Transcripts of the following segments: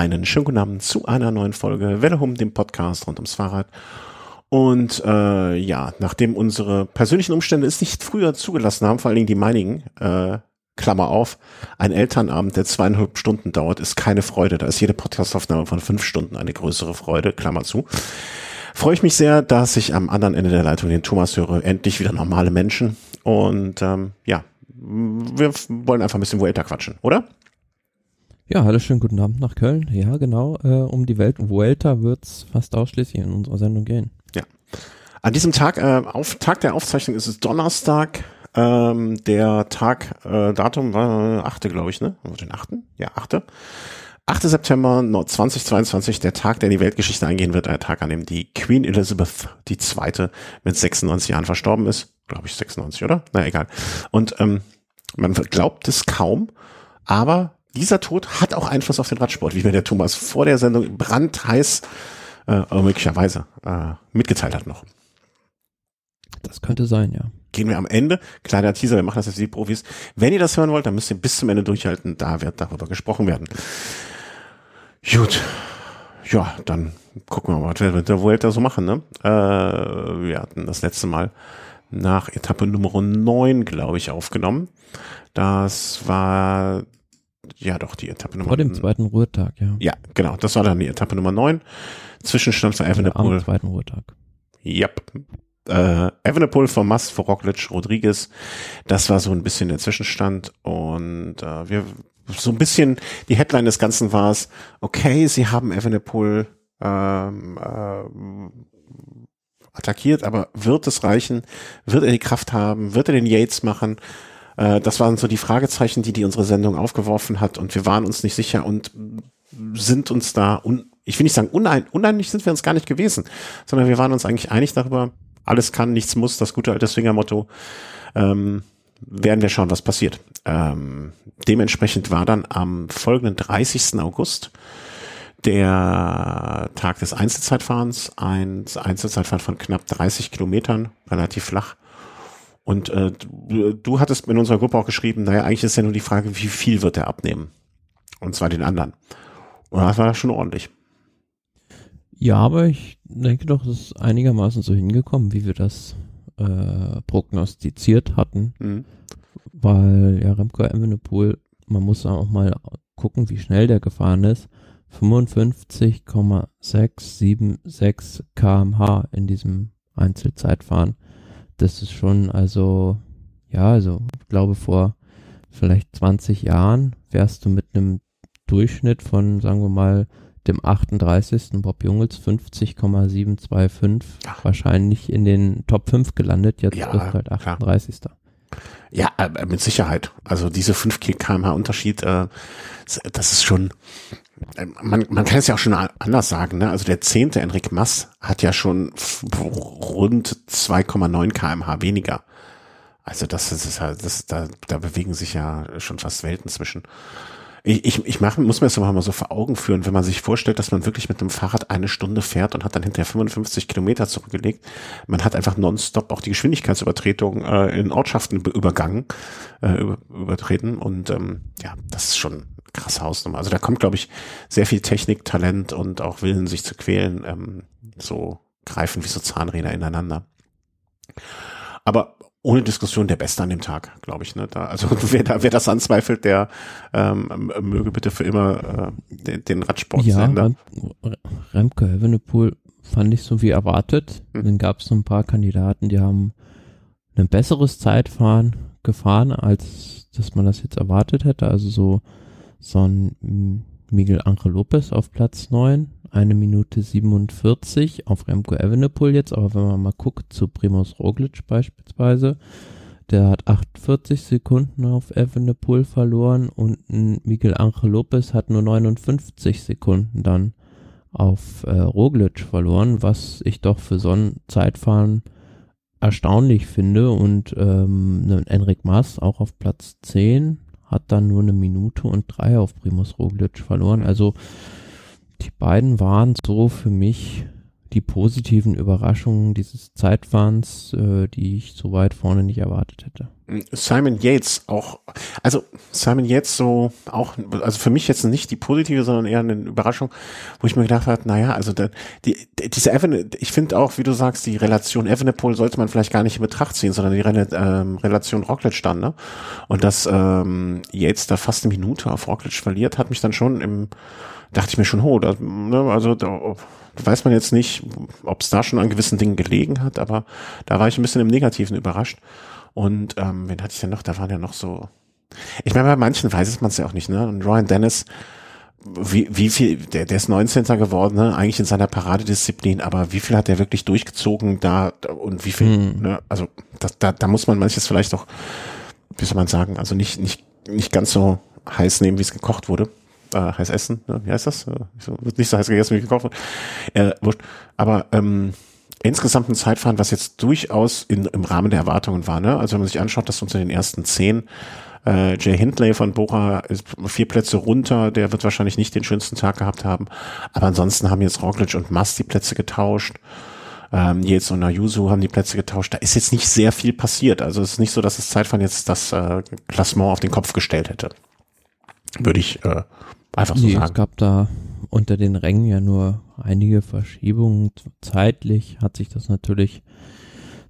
einen schönen guten Abend zu einer neuen Folge Welle Hum, dem Podcast rund ums Fahrrad. Und äh, ja, nachdem unsere persönlichen Umstände es nicht früher zugelassen haben, vor allen Dingen die meinigen, äh, Klammer auf, ein Elternabend, der zweieinhalb Stunden dauert, ist keine Freude. Da ist jede Podcastaufnahme von fünf Stunden eine größere Freude, Klammer zu. Freue ich mich sehr, dass ich am anderen Ende der Leitung den Thomas höre. Endlich wieder normale Menschen. Und ähm, ja, wir wollen einfach ein bisschen Vuelta quatschen, oder? Ja, hallo, schönen guten Abend nach Köln. Ja, genau, äh, um die Welt Vuelta wird's fast ausschließlich in unserer Sendung gehen. Ja. An diesem Tag, äh, auf Tag der Aufzeichnung ist es Donnerstag. Ähm, der Tag, äh, Datum war achte, glaube ich, ne? Den achten? Ja, achte. 8. September 2022, der Tag, der in die Weltgeschichte eingehen wird, der Tag, an dem die Queen Elizabeth II. mit 96 Jahren verstorben ist. Glaube ich 96, oder? Na egal. Und ähm, man glaubt es kaum, aber dieser Tod hat auch Einfluss auf den Radsport, wie mir der Thomas vor der Sendung brandheiß äh, möglicherweise äh, mitgeteilt hat noch. Das könnte sein, ja. Gehen wir am Ende. Kleiner Teaser, wir machen das jetzt wie Profis. Wenn ihr das hören wollt, dann müsst ihr bis zum Ende durchhalten. Da wird darüber gesprochen werden. Gut. Ja, dann gucken wir mal, was wir mit der Vuelta so machen. Ne? Äh, wir hatten das letzte Mal nach Etappe Nummer 9, glaube ich, aufgenommen. Das war ja doch die Etappe Nummer Vor dem zweiten Ruhetag, ja. Ja, genau. Das war dann die Etappe Nummer 9. Zwischenstand für Evenepoel. Am zweiten Ruhetag. Yep. Äh, Evenepoel vor Roglic, Rodriguez. Das war so ein bisschen der Zwischenstand. Und äh, wir so ein bisschen die Headline des Ganzen war es, okay, sie haben Evenepoel ähm, äh, attackiert, aber wird es reichen? Wird er die Kraft haben? Wird er den Yates machen? Äh, das waren so die Fragezeichen, die die unsere Sendung aufgeworfen hat und wir waren uns nicht sicher und sind uns da, un, ich will nicht sagen unein, uneinig sind wir uns gar nicht gewesen, sondern wir waren uns eigentlich einig darüber, alles kann, nichts muss, das gute alte Swinger-Motto. Ähm, werden wir schauen, was passiert. Ähm, dementsprechend war dann am folgenden 30. August der Tag des Einzelzeitfahrens, ein Einzelzeitfahren von knapp 30 Kilometern, relativ flach. Und äh, du, du hattest in unserer Gruppe auch geschrieben, naja, eigentlich ist ja nur die Frage, wie viel wird er abnehmen? Und zwar den anderen. Und das war schon ordentlich. Ja, aber ich denke doch, es ist einigermaßen so hingekommen, wie wir das äh, prognostiziert hatten. Mhm. Weil ja, Remco Evenepoel, man muss auch mal gucken, wie schnell der gefahren ist. 55,676 kmh in diesem Einzelzeitfahren. Das ist schon, also, ja, also, ich glaube, vor vielleicht 20 Jahren wärst du mit einem Durchschnitt von, sagen wir mal, dem 38. Bob Jungels 50,725 wahrscheinlich in den Top 5 gelandet. Jetzt ja, ist halt 38. Klar. Ja, äh, mit Sicherheit. Also diese 5 kmh Unterschied, äh, das ist schon, äh, man, man kann es ja auch schon anders sagen. Ne? Also der zehnte Enric Mass hat ja schon rund 2,9 kmh weniger. Also das ist halt, das, da, da bewegen sich ja schon fast Welten zwischen. Ich, ich, ich mach, muss mir das mal so vor Augen führen, wenn man sich vorstellt, dass man wirklich mit einem Fahrrad eine Stunde fährt und hat dann hinterher 55 Kilometer zurückgelegt. Man hat einfach nonstop auch die Geschwindigkeitsübertretung äh, in Ortschaften übergangen, äh, über, übertreten und ähm, ja, das ist schon krasse Hausnummer. Also da kommt, glaube ich, sehr viel Technik, Talent und auch Willen, sich zu quälen, ähm, so greifen wie so Zahnräder ineinander. Aber ohne Diskussion der Beste an dem Tag, glaube ich. Ne? Da, also wer, da, wer das anzweifelt, der ähm, möge bitte für immer äh, den, den Radsport ja, sehen. Remke Evenepoel fand ich so wie erwartet. Hm. Dann gab es so ein paar Kandidaten, die haben ein besseres Zeitfahren gefahren, als dass man das jetzt erwartet hätte. Also so, so ein Miguel Angel Lopez auf Platz neun eine Minute 47 auf Remco Evenepoel jetzt, aber wenn man mal guckt zu Primoz Roglic beispielsweise, der hat 48 Sekunden auf Evenepoel verloren und Miguel Angel Lopez hat nur 59 Sekunden dann auf äh, Roglic verloren, was ich doch für so ein Zeitfahren erstaunlich finde. Und ähm, Enric Maas auch auf Platz 10 hat dann nur eine Minute und drei auf Primus Roglic verloren. Also die beiden waren so für mich die positiven Überraschungen dieses Zeitfahrens, äh, die ich so weit vorne nicht erwartet hätte. Simon Yates auch, also Simon Yates so auch, also für mich jetzt nicht die positive, sondern eher eine Überraschung, wo ich mir gedacht habe, naja, also da, die, diese Evan, ich finde auch, wie du sagst, die Relation Evenepoel sollte man vielleicht gar nicht in Betracht ziehen, sondern die Rel ähm, Relation Roglic dann, ne? Und dass ähm, Yates da fast eine Minute auf Roglic verliert, hat mich dann schon im, dachte ich mir schon, ho, da, ne, also da, weiß man jetzt nicht, ob es da schon an gewissen Dingen gelegen hat, aber da war ich ein bisschen im Negativen überrascht. Und ähm, wen hatte ich denn noch? Da waren ja noch so. Ich meine, bei manchen weiß man es ja auch nicht, ne? Und Ryan Dennis, wie, wie viel, der, der ist 19. geworden, ne? Eigentlich in seiner Paradedisziplin, aber wie viel hat er wirklich durchgezogen da und wie viel, hm. ne? Also das, da, da muss man manches vielleicht auch, wie soll man sagen, also nicht, nicht, nicht ganz so heiß nehmen, wie es gekocht wurde. Äh, heiß essen, ne? wie heißt das? Äh, wird nicht so heiß gegessen, wie gekocht. Äh, wurscht. Aber ähm, insgesamt ein Zeitfahren, was jetzt durchaus in, im Rahmen der Erwartungen war. Ne? Also wenn man sich anschaut, dass unter den ersten zehn äh, Jay Hindley von Bora ist vier Plätze runter, der wird wahrscheinlich nicht den schönsten Tag gehabt haben. Aber ansonsten haben jetzt Roglic und Mast die Plätze getauscht. Ähm, jetzt und Ayuso haben die Plätze getauscht. Da ist jetzt nicht sehr viel passiert. Also es ist nicht so, dass das Zeitfahren jetzt das äh, Klassement auf den Kopf gestellt hätte. Würde ich äh, einfach so nee, sagen. Es gab da unter den Rängen ja nur einige Verschiebungen. Zeitlich hat sich das natürlich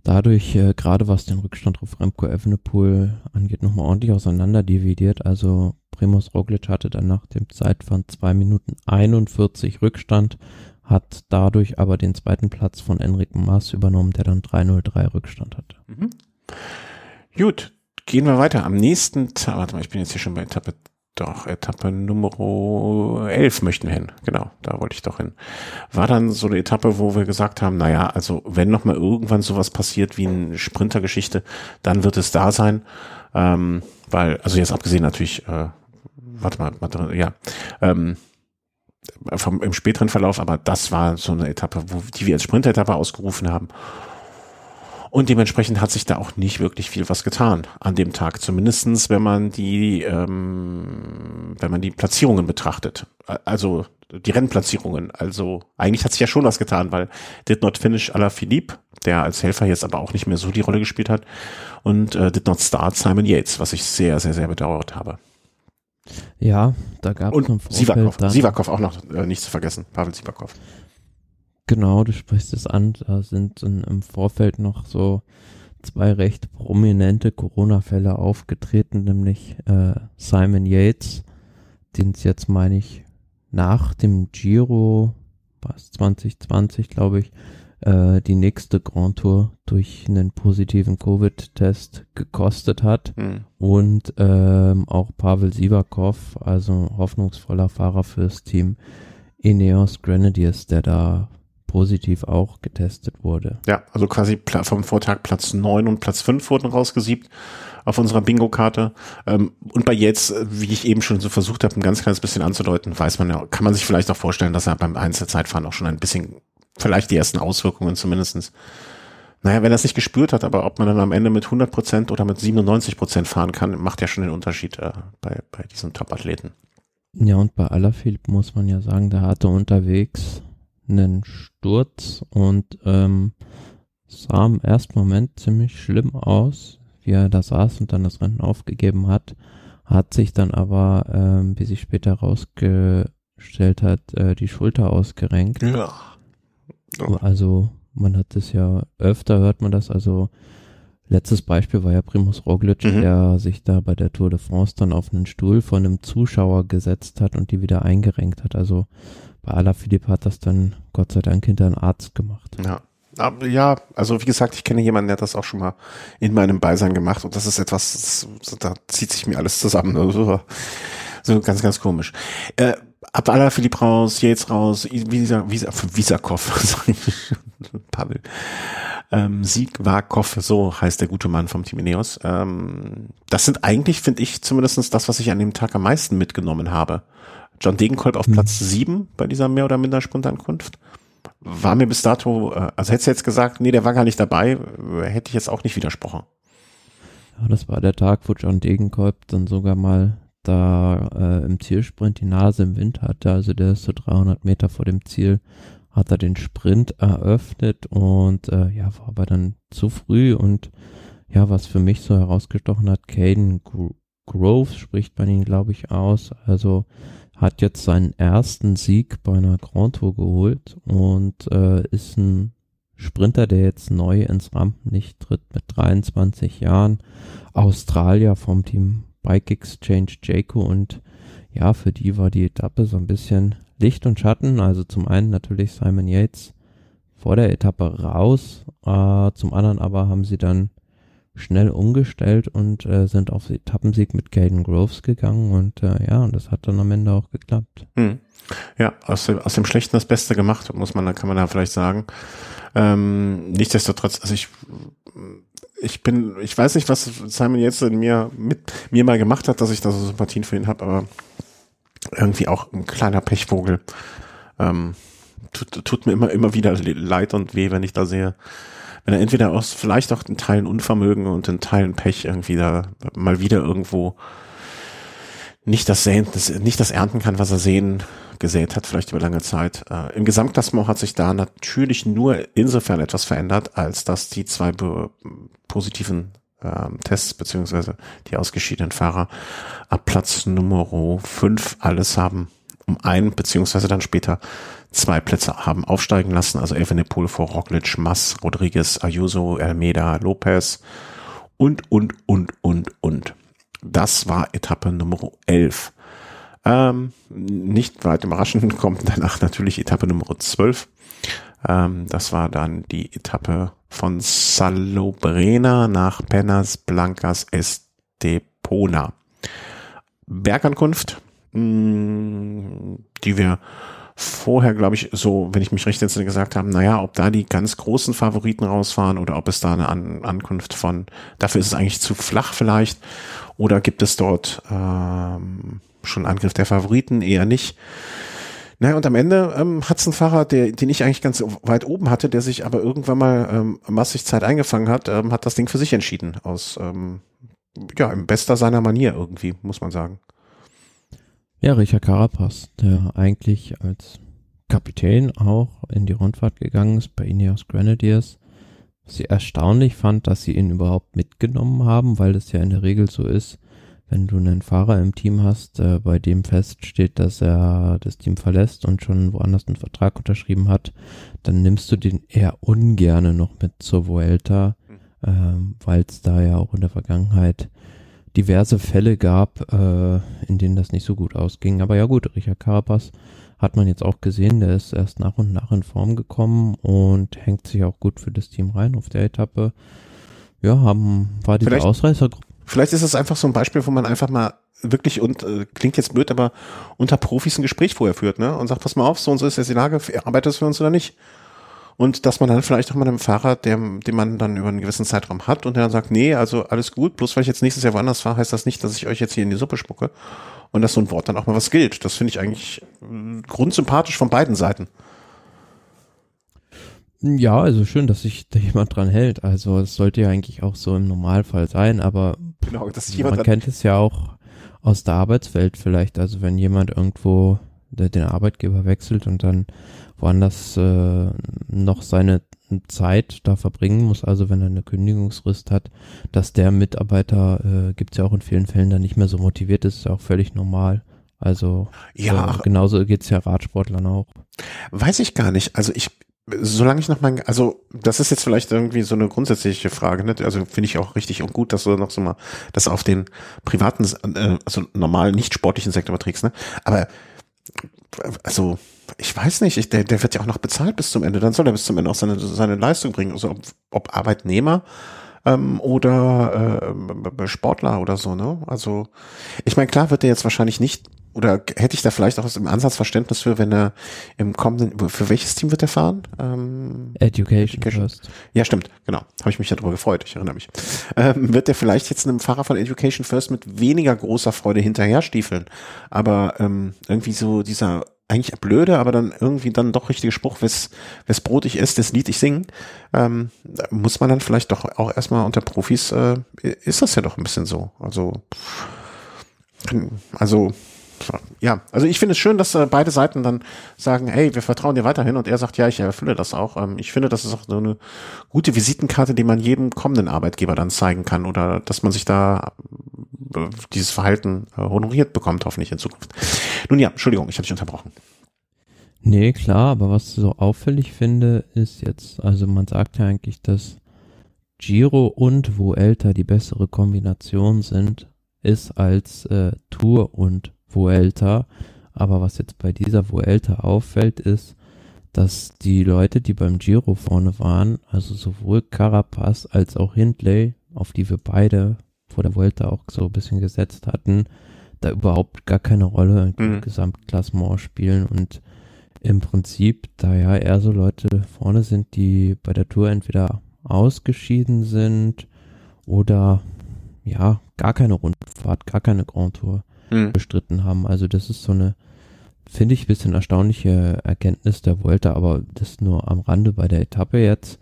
dadurch, äh, gerade was den Rückstand auf Remco Evenepoel angeht, nochmal ordentlich auseinander dividiert. Also Primus Roglic hatte dann nach dem Zeitfahren zwei Minuten 41 Rückstand, hat dadurch aber den zweiten Platz von Enric Maas übernommen, der dann 303 Rückstand hatte. Mhm. Gut, gehen wir weiter. Am nächsten Tag, warte mal, ich bin jetzt hier schon bei Etappe doch, Etappe Nummer 11 möchten wir hin. Genau, da wollte ich doch hin. War dann so eine Etappe, wo wir gesagt haben, naja, also wenn noch mal irgendwann sowas passiert wie eine Sprintergeschichte, dann wird es da sein. Ähm, weil, also jetzt abgesehen natürlich, äh, warte mal, warte, ja, ähm, vom, im späteren Verlauf, aber das war so eine Etappe, wo, die wir als Sprinteretappe ausgerufen haben. Und dementsprechend hat sich da auch nicht wirklich viel was getan an dem Tag. Zumindestens, wenn man die, ähm, wenn man die Platzierungen betrachtet. Also die Rennplatzierungen. Also eigentlich hat sich ja schon was getan, weil Did Not Finish à la Philippe, der als Helfer jetzt aber auch nicht mehr so die Rolle gespielt hat, und äh, Did Not Start Simon Yates, was ich sehr, sehr, sehr bedauert habe. Ja, da gab es Und Sivakov, Sivakov auch noch äh, nicht zu vergessen, Pavel Sivakov. Genau, du sprichst es an. Da sind im Vorfeld noch so zwei recht prominente Corona-Fälle aufgetreten, nämlich äh, Simon Yates, den es jetzt, meine ich, nach dem Giro, was 2020, glaube ich, äh, die nächste Grand Tour durch einen positiven Covid-Test gekostet hat. Mhm. Und ähm, auch Pavel Sivakov, also hoffnungsvoller Fahrer fürs Team Ineos Grenadiers, der da positiv auch getestet wurde. Ja, also quasi vom Vortag Platz neun und Platz fünf wurden rausgesiebt auf unserer Bingo-Karte. Ähm, und bei jetzt, äh, wie ich eben schon so versucht habe, ein ganz kleines bisschen anzudeuten, weiß man ja, kann man sich vielleicht auch vorstellen, dass er beim Einzelzeitfahren auch schon ein bisschen, vielleicht die ersten Auswirkungen zumindestens naja, wenn er es nicht gespürt hat, aber ob man dann am Ende mit 100 Prozent oder mit 97 Prozent fahren kann, macht ja schon den Unterschied äh, bei, bei diesen Top-Athleten. Ja, und bei Alaphilippe muss man ja sagen, der hatte unterwegs einen Sturz und ähm, sah im ersten Moment ziemlich schlimm aus, wie er da saß und dann das Rennen aufgegeben hat, hat sich dann aber, ähm, wie sich später rausgestellt hat, äh, die Schulter ausgerenkt. Ja. Oh. Also man hat es ja öfter, hört man das, also Letztes Beispiel war ja Primus Roglic, mhm. der sich da bei der Tour de France dann auf einen Stuhl von einem Zuschauer gesetzt hat und die wieder eingerenkt hat. Also bei Alaphilippe hat das dann Gott sei Dank hinter einen Arzt gemacht. Ja. Ja, also wie gesagt, ich kenne jemanden, der das auch schon mal in meinem Beisein gemacht und das ist etwas, das, da zieht sich mir alles zusammen. Also, so ganz, ganz komisch. Äh, ab Alaphilippe raus, Yates raus, Visa, Visa, Visakov, Pavel. Ähm, Sieg Wakov, so heißt der gute Mann vom Team Ineos. Ähm, das sind eigentlich, finde ich, zumindestens das, was ich an dem Tag am meisten mitgenommen habe. John Degenkolb auf hm. Platz sieben bei dieser mehr oder minder Sprintankunft. War mir bis dato, äh, also hättest du jetzt gesagt, nee, der war gar nicht dabei, äh, hätte ich jetzt auch nicht widersprochen. Ja, das war der Tag, wo John Degenkolb dann sogar mal da äh, im Zielsprint die Nase im Wind hatte. Also der ist so 300 Meter vor dem Ziel, hat er den Sprint eröffnet und äh, ja, war aber dann zu früh und ja, was für mich so herausgestochen hat, Caden Groves spricht man ihn, glaube ich, aus. Also hat jetzt seinen ersten Sieg bei einer Grand Tour geholt und äh, ist ein Sprinter, der jetzt neu ins Rampenlicht tritt mit 23 Jahren. Australier vom Team Bike Exchange Jayco und ja, für die war die Etappe so ein bisschen Licht und Schatten. Also zum einen natürlich Simon Yates vor der Etappe raus, äh, zum anderen aber haben sie dann schnell umgestellt und äh, sind auf Etappensieg mit Caden Groves gegangen und äh, ja, und das hat dann am Ende auch geklappt. Hm. Ja, aus dem, aus dem Schlechten das Beste gemacht, muss man, kann man da vielleicht sagen. Ähm, nichtsdestotrotz, also ich, ich bin, ich weiß nicht, was Simon jetzt in mir mit mir mal gemacht hat, dass ich da so Sympathien für ihn habe, aber irgendwie auch ein kleiner Pechvogel. Ähm, tut, tut mir immer, immer wieder leid und weh, wenn ich da sehe, wenn er entweder aus vielleicht auch in Teilen Unvermögen und in Teilen Pech irgendwie da mal wieder irgendwo nicht das sehen, nicht das ernten kann, was er sehen gesät hat, vielleicht über lange Zeit. Äh, Im Gesamtklassement hat sich da natürlich nur insofern etwas verändert, als dass die zwei positiven ähm, Tests beziehungsweise die ausgeschiedenen Fahrer ab Platz Nummer 5 alles haben um ein beziehungsweise dann später zwei Plätze haben aufsteigen lassen. Also Evenepoel vor Roglic, Mass, Rodriguez, Ayuso, Almeida, Lopez und, und, und, und, und. Das war Etappe Nummer 11. Ähm, nicht weit überraschend kommt danach natürlich Etappe Nummer 12. Ähm, das war dann die Etappe von Salobrena nach Penas Blancas Estepona. Bergankunft, mh, mm, die wir vorher, glaube ich, so, wenn ich mich recht entsinne, gesagt haben, naja, ob da die ganz großen Favoriten rausfahren oder ob es da eine An Ankunft von, dafür ist es eigentlich zu flach vielleicht, oder gibt es dort ähm, schon Angriff der Favoriten, eher nicht. Naja, und am Ende ähm, hat es einen Fahrer, der, den ich eigentlich ganz weit oben hatte, der sich aber irgendwann mal ähm, massig Zeit eingefangen hat, ähm, hat das Ding für sich entschieden. Aus, ähm, ja, im bester seiner Manier irgendwie, muss man sagen. Ja, Richard Carapaz, der eigentlich als Kapitän auch in die Rundfahrt gegangen ist bei Ineos Grenadiers. Was ich erstaunlich fand, dass sie ihn überhaupt mitgenommen haben, weil es ja in der Regel so ist, wenn du einen Fahrer im Team hast, äh, bei dem feststeht, dass er das Team verlässt und schon woanders einen Vertrag unterschrieben hat, dann nimmst du den eher ungerne noch mit zur Vuelta, mhm. äh, weil es da ja auch in der Vergangenheit diverse Fälle gab, äh, in denen das nicht so gut ausging. Aber ja gut, Richard Carapaz hat man jetzt auch gesehen, der ist erst nach und nach in Form gekommen und hängt sich auch gut für das Team rein auf der Etappe. Ja, haben, war diese vielleicht, Ausreißergruppe. Vielleicht ist es einfach so ein Beispiel, wo man einfach mal wirklich und äh, klingt jetzt blöd, aber unter Profis ein Gespräch vorher führt, ne? Und sagt, pass mal auf, so und so ist jetzt die Lage, arbeitet es für uns oder nicht? Und dass man dann vielleicht auch mal einem Fahrer, der, den man dann über einen gewissen Zeitraum hat und der dann sagt, nee, also alles gut, bloß weil ich jetzt nächstes Jahr woanders fahre, heißt das nicht, dass ich euch jetzt hier in die Suppe spucke und dass so ein Wort dann auch mal was gilt. Das finde ich eigentlich äh, grundsympathisch von beiden Seiten. Ja, also schön, dass sich da jemand dran hält. Also es sollte ja eigentlich auch so im Normalfall sein, aber genau, dass jemand man kennt es ja auch aus der Arbeitswelt vielleicht. Also wenn jemand irgendwo den Arbeitgeber wechselt und dann woanders äh, noch seine Zeit da verbringen muss, also wenn er eine Kündigungsfrist hat, dass der Mitarbeiter, äh, gibt es ja auch in vielen Fällen, dann nicht mehr so motiviert ist, ist auch völlig normal. Also ja, äh, genauso geht's ja Radsportlern auch. Weiß ich gar nicht. Also ich, solange ich noch mal, also das ist jetzt vielleicht irgendwie so eine grundsätzliche Frage, ne? Also finde ich auch richtig und gut, dass du noch so mal das auf den privaten, äh, also normal nicht sportlichen Sektor überträgst, ne? Aber also ich weiß nicht, ich, der, der wird ja auch noch bezahlt bis zum Ende, dann soll er bis zum Ende auch seine, seine Leistung bringen, also ob, ob Arbeitnehmer ähm, oder äh, Sportler oder so, ne? Also ich meine, klar wird er jetzt wahrscheinlich nicht oder hätte ich da vielleicht auch im Ansatz Verständnis für, wenn er im kommenden, für welches Team wird er fahren? Ähm, Education, Education First. Ja, stimmt, genau. Habe ich mich darüber gefreut, ich erinnere mich. Ähm, wird er vielleicht jetzt einem Fahrer von Education First mit weniger großer Freude hinterher stiefeln? Aber ähm, irgendwie so dieser eigentlich blöde, aber dann irgendwie dann doch richtige Spruch, wes, wes Brot ich esse, das Lied ich sing, ähm, muss man dann vielleicht doch auch erstmal unter Profis, äh, ist das ja doch ein bisschen so. Also, also ja, also ich finde es schön, dass äh, beide Seiten dann sagen, hey, wir vertrauen dir weiterhin und er sagt, ja, ich erfülle das auch. Ähm, ich finde, das ist auch so eine gute Visitenkarte, die man jedem kommenden Arbeitgeber dann zeigen kann oder dass man sich da äh, dieses Verhalten äh, honoriert bekommt, hoffentlich in Zukunft. Nun ja, Entschuldigung, ich habe dich unterbrochen. Nee, klar, aber was ich so auffällig finde, ist jetzt, also man sagt ja eigentlich, dass Giro und Vuelta die bessere Kombination sind, ist als äh, Tour und Vuelta. Aber was jetzt bei dieser Vuelta auffällt, ist, dass die Leute, die beim Giro vorne waren, also sowohl Carapaz als auch Hindley, auf die wir beide vor der Vuelta auch so ein bisschen gesetzt hatten, da überhaupt gar keine Rolle im mhm. Gesamtklassement spielen und im Prinzip da ja eher so Leute vorne sind, die bei der Tour entweder ausgeschieden sind oder ja, gar keine Rundfahrt, gar keine Grand Tour mhm. bestritten haben. Also das ist so eine, finde ich, bisschen erstaunliche Erkenntnis der Vuelta, aber das nur am Rande bei der Etappe jetzt.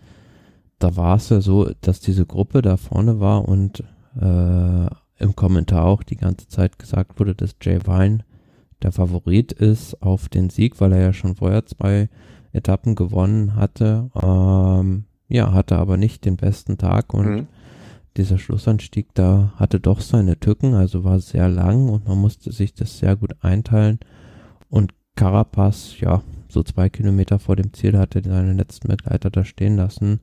Da war es ja so, dass diese Gruppe da vorne war und äh, im Kommentar auch die ganze Zeit gesagt wurde, dass Jay Vine der Favorit ist auf den Sieg, weil er ja schon vorher zwei Etappen gewonnen hatte. Ähm, ja, hatte aber nicht den besten Tag und mhm. Dieser Schlussanstieg da hatte doch seine Tücken, also war sehr lang und man musste sich das sehr gut einteilen. Und Carapaz, ja, so zwei Kilometer vor dem Ziel hatte seine letzten Begleiter da stehen lassen.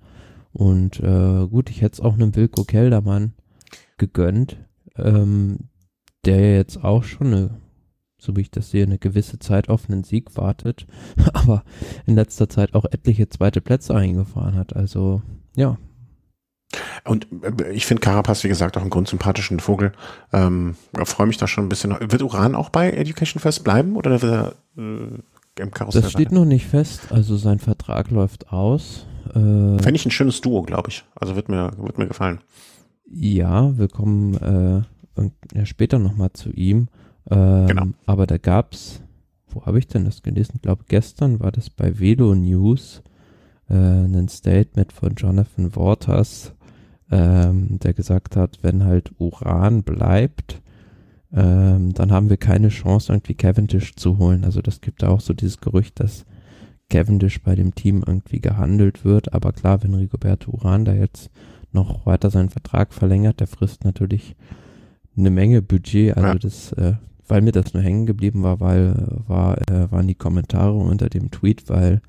Und äh, gut, ich hätte es auch einem Wilko Keldermann gegönnt, ähm, der jetzt auch schon eine so wie ich das sehe, eine gewisse Zeit auf einen Sieg wartet, aber in letzter Zeit auch etliche zweite Plätze eingefahren hat. Also ja. Und äh, ich finde Carapaz, wie gesagt, auch einen grundsympathischen Vogel. Ähm, freue mich da schon ein bisschen. Wird Uran auch bei Education Fest bleiben oder wird er äh, im Karussell? Das steht noch nicht fest. Also sein Vertrag läuft aus. Äh, Fände ich ein schönes Duo, glaube ich. Also wird mir, wird mir gefallen. Ja, wir kommen äh, später nochmal zu ihm. Ähm, genau. Aber da gab's, wo habe ich denn das gelesen? Ich glaube, gestern war das bei Velo News äh, ein Statement von Jonathan Waters, ähm, der gesagt hat, wenn halt Uran bleibt, ähm, dann haben wir keine Chance, irgendwie Cavendish zu holen. Also das gibt da auch so dieses Gerücht, dass Cavendish bei dem Team irgendwie gehandelt wird. Aber klar, wenn Rigoberto Uran da jetzt noch weiter seinen Vertrag verlängert, der frisst natürlich eine Menge Budget. Also ja. das äh, weil mir das nur hängen geblieben war, weil war, äh, waren die Kommentare unter dem Tweet, weil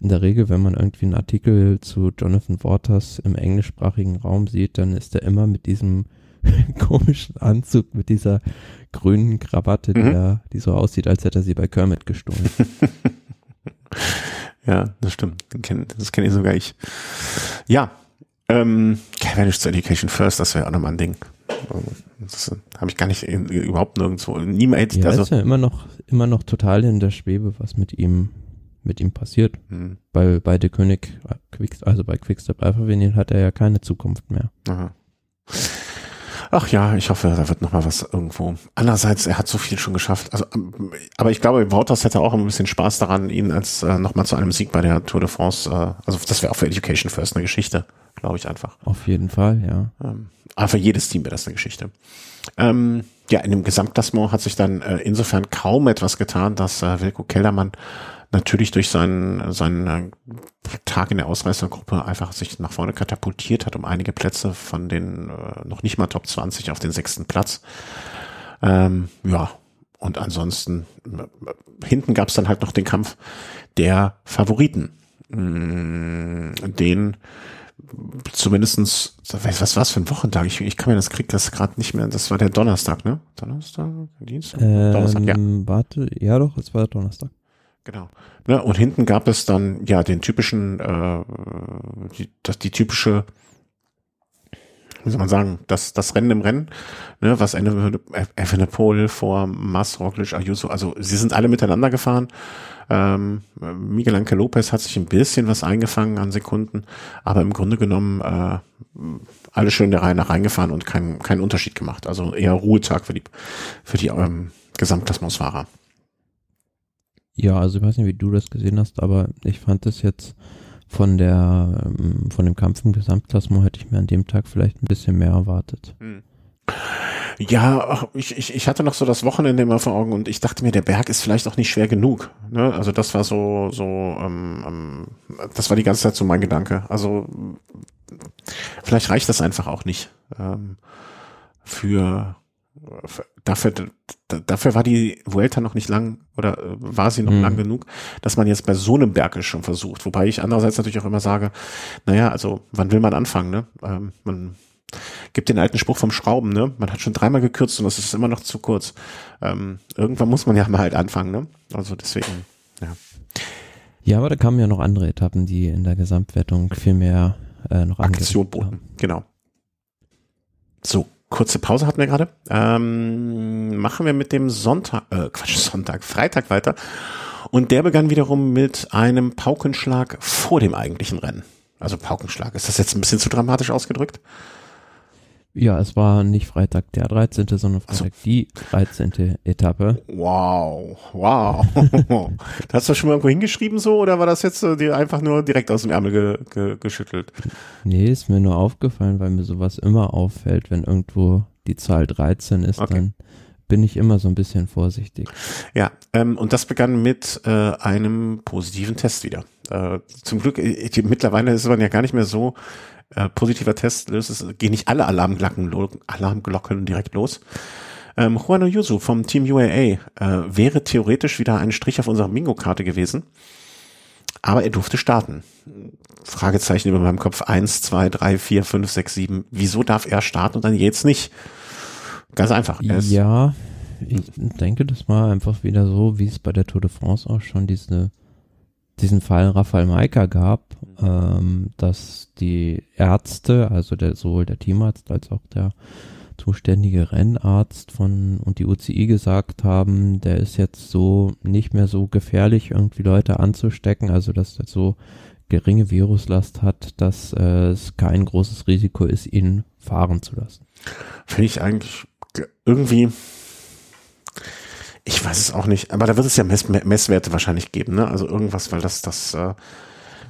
in der Regel, wenn man irgendwie einen Artikel zu Jonathan Waters im englischsprachigen Raum sieht, dann ist er immer mit diesem komischen Anzug, mit dieser grünen Krawatte, mhm. der, die so aussieht, als hätte er sie bei Kermit gestohlen. ja, das stimmt. Das kenne ich sogar ich. Ja, ähm, Cavendish to Education First, das wäre auch nochmal ein Ding. Das habe ich gar nicht überhaupt nirgendwo. Niemand hätte ja, also, ist ja immer noch, immer noch total in der Schwebe, was mit ihm, mit ihm passiert. Hm. Weil bei der König, also bei Quickstep Alpha Vinyl hat er ja keine Zukunft mehr. Aha. Ach ja, ich hoffe, da wird noch mal was irgendwo. Andererseits, er hat so viel schon geschafft. Also, ähm, aber ich glaube, Wouters hätte auch ein bisschen Spaß daran, ihn als äh, noch mal zu einem Sieg bei der Tour de France. Äh, also das wäre auch für Education First eine Geschichte glaube ich einfach. Auf jeden Fall, ja. Ähm, aber für jedes Team wäre das eine Geschichte. Ähm, ja, in dem Gesamtklassement hat sich dann äh, insofern kaum etwas getan, dass äh, Wilko Keldermann natürlich durch seinen, seinen äh, Tag in der Ausreißergruppe einfach sich nach vorne katapultiert hat um einige Plätze von den äh, noch nicht mal Top 20 auf den sechsten Platz. Ähm, ja, und ansonsten äh, hinten gab es dann halt noch den Kampf der Favoriten. Mm, den zumindestens, was war's für ein Wochentag? Ich, ich kann mir das krieg das gerade nicht mehr. Das war der Donnerstag, ne? Donnerstag, Dienstag, ähm, Donnerstag, ja. Warte, ja doch, es war Donnerstag. Genau. Ne, und hinten gab es dann ja den typischen, äh, die, das, die typische, wie soll man sagen, das, das Rennen im Rennen, ne, was Evenepoel vor Mas, Roglic, Ayuso, also sie sind alle miteinander gefahren ähm, Miguel Anke Lopez hat sich ein bisschen was eingefangen an Sekunden, aber im Grunde genommen äh, alle schön der Reihe nach reingefahren und keinen keinen Unterschied gemacht. Also eher Ruhetag für die für die ähm, Gesamtklassementsfahrer. Ja, also ich weiß nicht, wie du das gesehen hast, aber ich fand das jetzt von der ähm, von dem Kampf im Gesamtklassement hätte ich mir an dem Tag vielleicht ein bisschen mehr erwartet. Hm. Ja, ich, ich, ich hatte noch so das Wochenende immer vor Augen und ich dachte mir, der Berg ist vielleicht auch nicht schwer genug. Ne? Also das war so, so, ähm, ähm, das war die ganze Zeit so mein Gedanke. Also vielleicht reicht das einfach auch nicht ähm, für dafür, dafür war die Vuelta noch nicht lang oder äh, war sie noch mhm. lang genug, dass man jetzt bei so einem Berg schon versucht. Wobei ich andererseits natürlich auch immer sage, naja, also wann will man anfangen? Ne? Ähm, man gibt den alten Spruch vom Schrauben, ne? Man hat schon dreimal gekürzt und das ist immer noch zu kurz. Ähm, irgendwann muss man ja mal halt anfangen, ne? Also deswegen, ja. Ja, aber da kamen ja noch andere Etappen, die in der Gesamtwertung viel mehr äh, noch Aktion boten. Genau. So, kurze Pause hatten wir gerade. Ähm, machen wir mit dem Sonntag, äh, Quatsch, Sonntag, Freitag weiter. Und der begann wiederum mit einem Paukenschlag vor dem eigentlichen Rennen. Also Paukenschlag. Ist das jetzt ein bisschen zu dramatisch ausgedrückt? Ja, es war nicht Freitag der 13., sondern Freitag so. die 13. Etappe. Wow, wow. hast du das schon mal irgendwo hingeschrieben so oder war das jetzt äh, dir einfach nur direkt aus dem Ärmel ge ge geschüttelt? Nee, ist mir nur aufgefallen, weil mir sowas immer auffällt, wenn irgendwo die Zahl 13 ist, okay. dann bin ich immer so ein bisschen vorsichtig. Ja, ähm, und das begann mit äh, einem positiven Test wieder. Äh, zum Glück, äh, mittlerweile ist man ja gar nicht mehr so äh, positiver Test löst es, gehen nicht alle Alarmglocken, Alarmglocken direkt los. Ähm, Juan Yusu vom Team UAA äh, wäre theoretisch wieder ein Strich auf unserer Bingo-Karte gewesen, aber er durfte starten. Fragezeichen über meinem Kopf. Eins, zwei, drei, vier, fünf, sechs, sieben. Wieso darf er starten und dann jetzt nicht? Ganz einfach. Ja, ich denke, das war einfach wieder so, wie es bei der Tour de France auch schon diese diesen Fall Rafael Maika gab, ähm, dass die Ärzte, also der, sowohl der Teamarzt als auch der zuständige Rennarzt von und die UCI gesagt haben, der ist jetzt so nicht mehr so gefährlich, irgendwie Leute anzustecken, also dass er so geringe Viruslast hat, dass äh, es kein großes Risiko ist, ihn fahren zu lassen. Finde ich eigentlich irgendwie ich weiß es auch nicht, aber da wird es ja Mess Messwerte wahrscheinlich geben, ne? Also irgendwas, weil das, das. Äh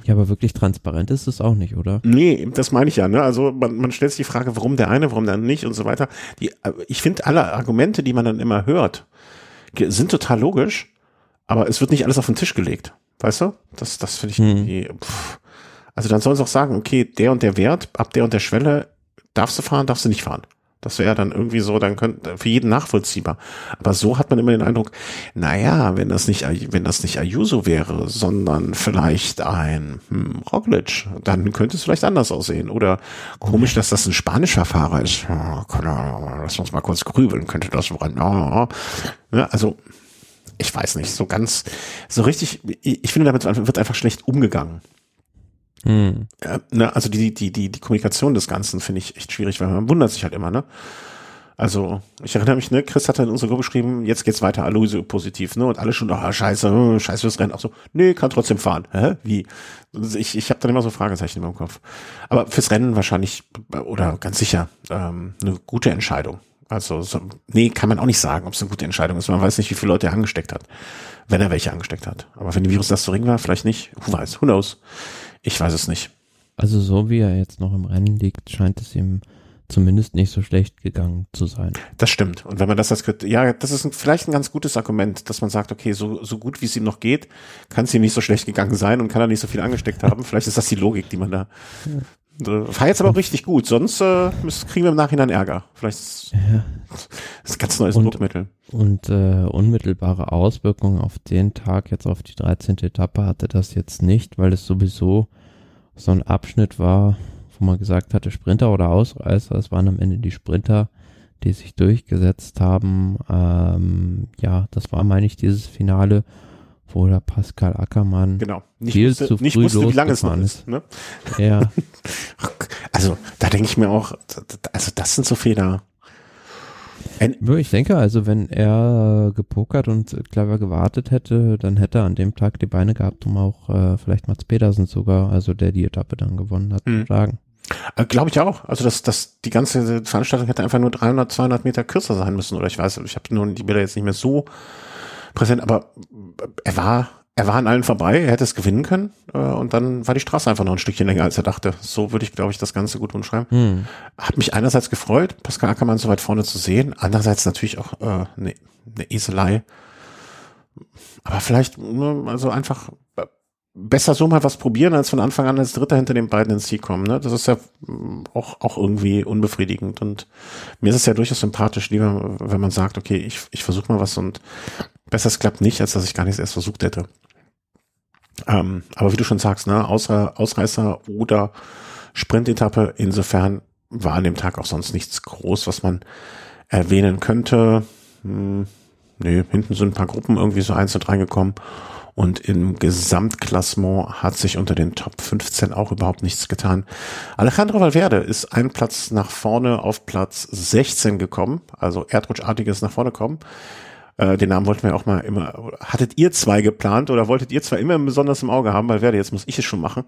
ja, aber wirklich transparent ist es auch nicht, oder? Nee, das meine ich ja, ne? Also man, man stellt sich die Frage, warum der eine, warum der nicht und so weiter. Die, äh, ich finde alle Argumente, die man dann immer hört, sind total logisch, aber es wird nicht alles auf den Tisch gelegt. Weißt du? Das, das finde ich hm. irgendwie. Pff. Also dann soll es auch sagen, okay, der und der Wert, ab der und der Schwelle darfst du fahren, darfst du nicht fahren. Das wäre dann irgendwie so, dann könnte für jeden nachvollziehbar. Aber so hat man immer den Eindruck, naja, wenn das nicht, wenn das nicht Ayuso wäre, sondern vielleicht ein hm, Roglic, dann könnte es vielleicht anders aussehen. Oder komisch, dass das ein spanischer Fahrer ist. Lass uns mal kurz grübeln, könnte das woran. Also, ich weiß nicht, so ganz, so richtig, ich finde, damit wird einfach schlecht umgegangen. Hm. Ja, ne, also die, die, die, die Kommunikation des Ganzen finde ich echt schwierig, weil man wundert sich halt immer, ne? Also, ich erinnere mich, ne, Chris hat in unserer Gruppe geschrieben, jetzt geht's weiter, Aloisio positiv, ne? Und alle schon, ah, oh, scheiße, hm, scheiße fürs Rennen. Auch so, nee, kann trotzdem fahren. Hä? Wie? Ich, ich habe dann immer so Fragezeichen meinem Kopf. Aber fürs Rennen wahrscheinlich, oder ganz sicher, ähm, eine gute Entscheidung. Also, so, nee, kann man auch nicht sagen, ob es eine gute Entscheidung ist. Man weiß nicht, wie viele Leute er angesteckt hat. Wenn er welche angesteckt hat. Aber wenn der Virus das zu ring war, vielleicht nicht. Who weiß, who knows. Ich weiß es nicht. Also so wie er jetzt noch im Rennen liegt, scheint es ihm zumindest nicht so schlecht gegangen zu sein. Das stimmt. Und wenn man das als ja, das ist ein, vielleicht ein ganz gutes Argument, dass man sagt, okay, so, so gut wie es ihm noch geht, kann es ihm nicht so schlecht gegangen sein und kann er nicht so viel angesteckt haben. Vielleicht ist das die Logik, die man da. War jetzt aber richtig gut, sonst äh, kriegen wir im Nachhinein Ärger. Vielleicht ist ja. das ganz neues und, Druckmittel. Und äh, unmittelbare Auswirkungen auf den Tag, jetzt auf die 13. Etappe, hatte das jetzt nicht, weil es sowieso so ein Abschnitt war, wo man gesagt hatte, Sprinter oder Ausreißer. Es waren am Ende die Sprinter, die sich durchgesetzt haben. Ähm, ja, das war, meine ich, dieses Finale, wo der Pascal Ackermann genau. nicht viel wusste, zu früh nicht wusste, wie lange es noch ist. Ne? Ja. also da denke ich mir auch, also das sind so Fehler. Ich denke also, wenn er gepokert und clever gewartet hätte, dann hätte er an dem Tag die Beine gehabt, um auch äh, vielleicht Mats Pedersen sogar, also der die Etappe dann gewonnen hat, mhm. zu schlagen. Äh, Glaube ich auch. Also dass, dass die ganze Veranstaltung hätte einfach nur 300, 200 Meter kürzer sein müssen. Oder ich weiß, ich habe nur die Bilder jetzt nicht mehr so präsent, aber er war er war an allen vorbei, er hätte es gewinnen können äh, und dann war die Straße einfach noch ein Stückchen länger, als er dachte. So würde ich, glaube ich, das Ganze gut umschreiben. Hm. Hat mich einerseits gefreut, Pascal Ackermann so weit vorne zu sehen, andererseits natürlich auch eine äh, ne, ne Eselei. Aber vielleicht, ne, also einfach äh, besser so mal was probieren, als von Anfang an als Dritter hinter den beiden ins Ziel kommen. Ne? Das ist ja mm, auch, auch irgendwie unbefriedigend. Und mir ist es ja durchaus sympathisch, lieber, wenn man sagt, okay, ich, ich versuche mal was und besser es klappt nicht, als dass ich gar nichts erst versucht hätte. Ähm, aber wie du schon sagst, ne, außer Ausreißer oder Sprintetappe, insofern war an dem Tag auch sonst nichts groß, was man erwähnen könnte. Hm, nee, hinten sind ein paar Gruppen irgendwie so eins und reingekommen. Und im Gesamtklassement hat sich unter den Top 15 auch überhaupt nichts getan. Alejandro Valverde ist einen Platz nach vorne auf Platz 16 gekommen, also erdrutschartiges nach vorne kommen. Äh, den Namen wollten wir auch mal immer. Hattet ihr zwei geplant oder wolltet ihr zwei immer besonders im Auge haben? Valverde, jetzt muss ich es schon machen.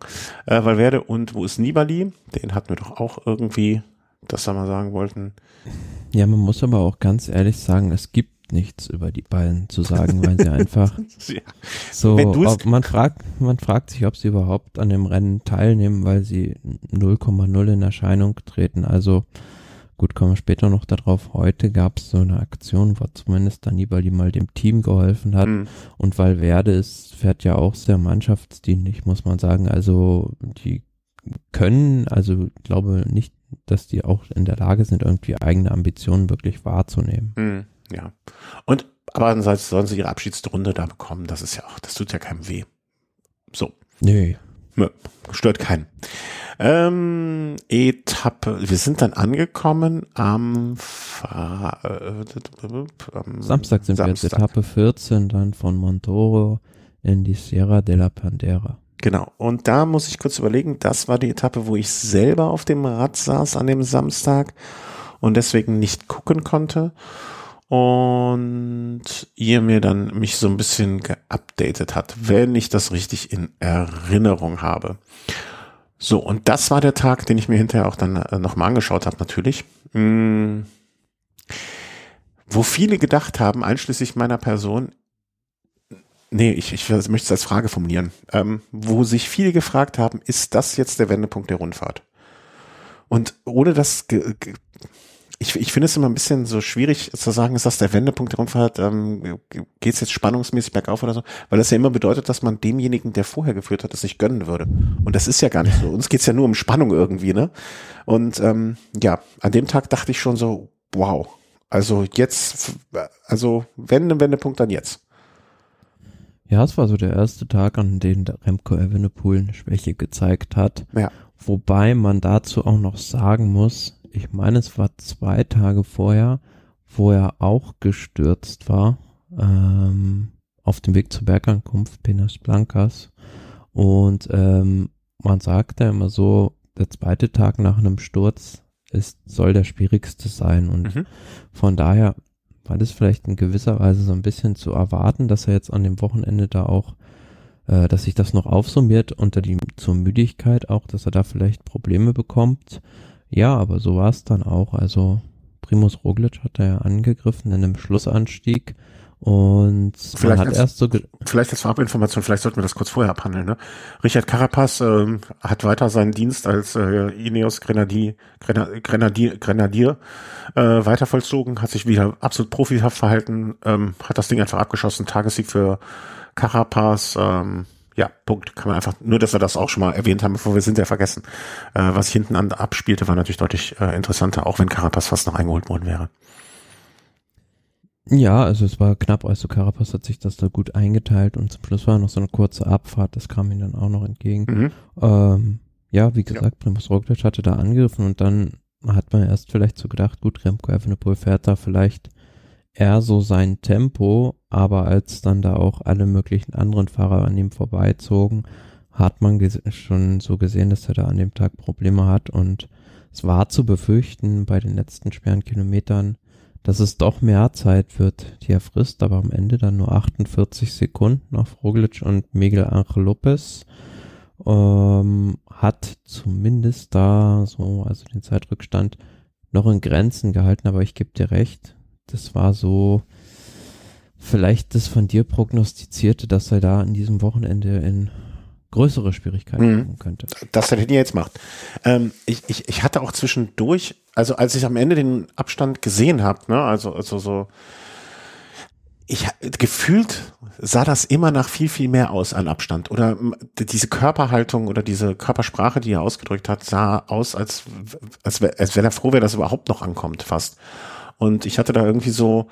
Äh, Valverde und wo ist Nibali? Den hatten wir doch auch irgendwie, dass wir mal sagen wollten. Ja, man muss aber auch ganz ehrlich sagen, es gibt nichts über die beiden zu sagen, weil sie einfach ja. so, man fragt, man fragt sich, ob sie überhaupt an dem Rennen teilnehmen, weil sie 0,0 in Erscheinung treten. Also Gut, kommen wir später noch darauf. Heute gab es so eine Aktion, wo zumindest Danibali mal dem Team geholfen hat. Mhm. Und Valverde ist, fährt ja auch sehr mannschaftsdienlich, muss man sagen. Also die können, also ich glaube nicht, dass die auch in der Lage sind, irgendwie eigene Ambitionen wirklich wahrzunehmen. Mhm, ja. Und aber andererseits sollen sie ihre Abschiedsrunde da bekommen. Das ist ja auch, das tut ja keinem weh. So. Nee. Nö, stört keinen. Ähm, Etappe, wir sind dann angekommen am, äh, am Samstag sind Samstag. wir jetzt Etappe 14 dann von Montoro in die Sierra de la Pandera. Genau. Und da muss ich kurz überlegen, das war die Etappe, wo ich selber auf dem Rad saß an dem Samstag und deswegen nicht gucken konnte und ihr mir dann mich so ein bisschen geupdatet hat, wenn ich das richtig in Erinnerung habe. So, und das war der Tag, den ich mir hinterher auch dann äh, nochmal angeschaut habe, natürlich. Hm, wo viele gedacht haben, einschließlich meiner Person, nee, ich, ich möchte es als Frage formulieren, ähm, wo sich viele gefragt haben, ist das jetzt der Wendepunkt der Rundfahrt? Und ohne das ich, ich finde es immer ein bisschen so schwierig zu sagen, ist das der Wendepunkt der Rundfahrt, ähm, geht es jetzt spannungsmäßig bergauf oder so, weil das ja immer bedeutet, dass man demjenigen, der vorher geführt hat, das nicht gönnen würde. Und das ist ja gar nicht so. Uns geht's ja nur um Spannung irgendwie, ne? Und ähm, ja, an dem Tag dachte ich schon so, wow, also jetzt, also Wende, Wendepunkt dann jetzt. Ja, es war so der erste Tag, an dem der Remco Evenepoel eine Schwäche gezeigt hat. Ja. Wobei man dazu auch noch sagen muss, ich meine, es war zwei Tage vorher, wo er auch gestürzt war, ähm, auf dem Weg zur Bergankunft Penas Blancas. Und ähm, man sagt ja immer so, der zweite Tag nach einem Sturz ist, soll der schwierigste sein. Und mhm. von daher war das vielleicht in gewisser Weise so ein bisschen zu erwarten, dass er jetzt an dem Wochenende da auch, äh, dass sich das noch aufsummiert unter die zur Müdigkeit auch, dass er da vielleicht Probleme bekommt. Ja, aber so war es dann auch. Also Primus Roglic hat er ja angegriffen in einem Schlussanstieg und vielleicht hat erst so vielleicht als Farbinformation, vielleicht sollten wir das kurz vorher abhandeln. Ne? Richard Carapaz ähm, hat weiter seinen Dienst als äh, Ineos Grenadier, Grenadier, Grenadier äh, weiter vollzogen, hat sich wieder absolut profihaft verhalten, ähm, hat das Ding einfach abgeschossen, Tagessieg für Carapaz. Ähm, ja, Punkt. Kann man einfach, nur dass wir das auch schon mal erwähnt haben, bevor wir sind ja vergessen. Äh, was hinten an abspielte, war natürlich deutlich äh, interessanter, auch wenn Carapaz fast noch eingeholt worden wäre. Ja, also es war knapp, also Carapaz hat sich das da gut eingeteilt und zum Schluss war noch so eine kurze Abfahrt, das kam ihm dann auch noch entgegen. Mhm. Ähm, ja, wie gesagt, ja. Primus Roglic hatte da angegriffen und dann hat man erst vielleicht so gedacht, gut, Remco Evenepoel fährt da vielleicht eher so sein Tempo, aber als dann da auch alle möglichen anderen Fahrer an ihm vorbeizogen, hat man schon so gesehen, dass er da an dem Tag Probleme hat. Und es war zu befürchten bei den letzten schweren Kilometern, dass es doch mehr Zeit wird, die er frisst, aber am Ende dann nur 48 Sekunden auf Roglic und Miguel Angel Lopez ähm, hat zumindest da so, also den Zeitrückstand noch in Grenzen gehalten, aber ich gebe dir recht, das war so, vielleicht das von dir prognostizierte, dass er da in diesem Wochenende in größere Schwierigkeiten mhm. kommen könnte. Das hätte ich jetzt macht. Ähm, ich, ich, ich hatte auch zwischendurch, also als ich am Ende den Abstand gesehen habe, ne, also, also so, ich gefühlt sah das immer nach viel, viel mehr aus an Abstand. Oder diese Körperhaltung oder diese Körpersprache, die er ausgedrückt hat, sah aus, als, als, als wenn er froh wäre, dass er überhaupt noch ankommt, fast. Und ich hatte da irgendwie so,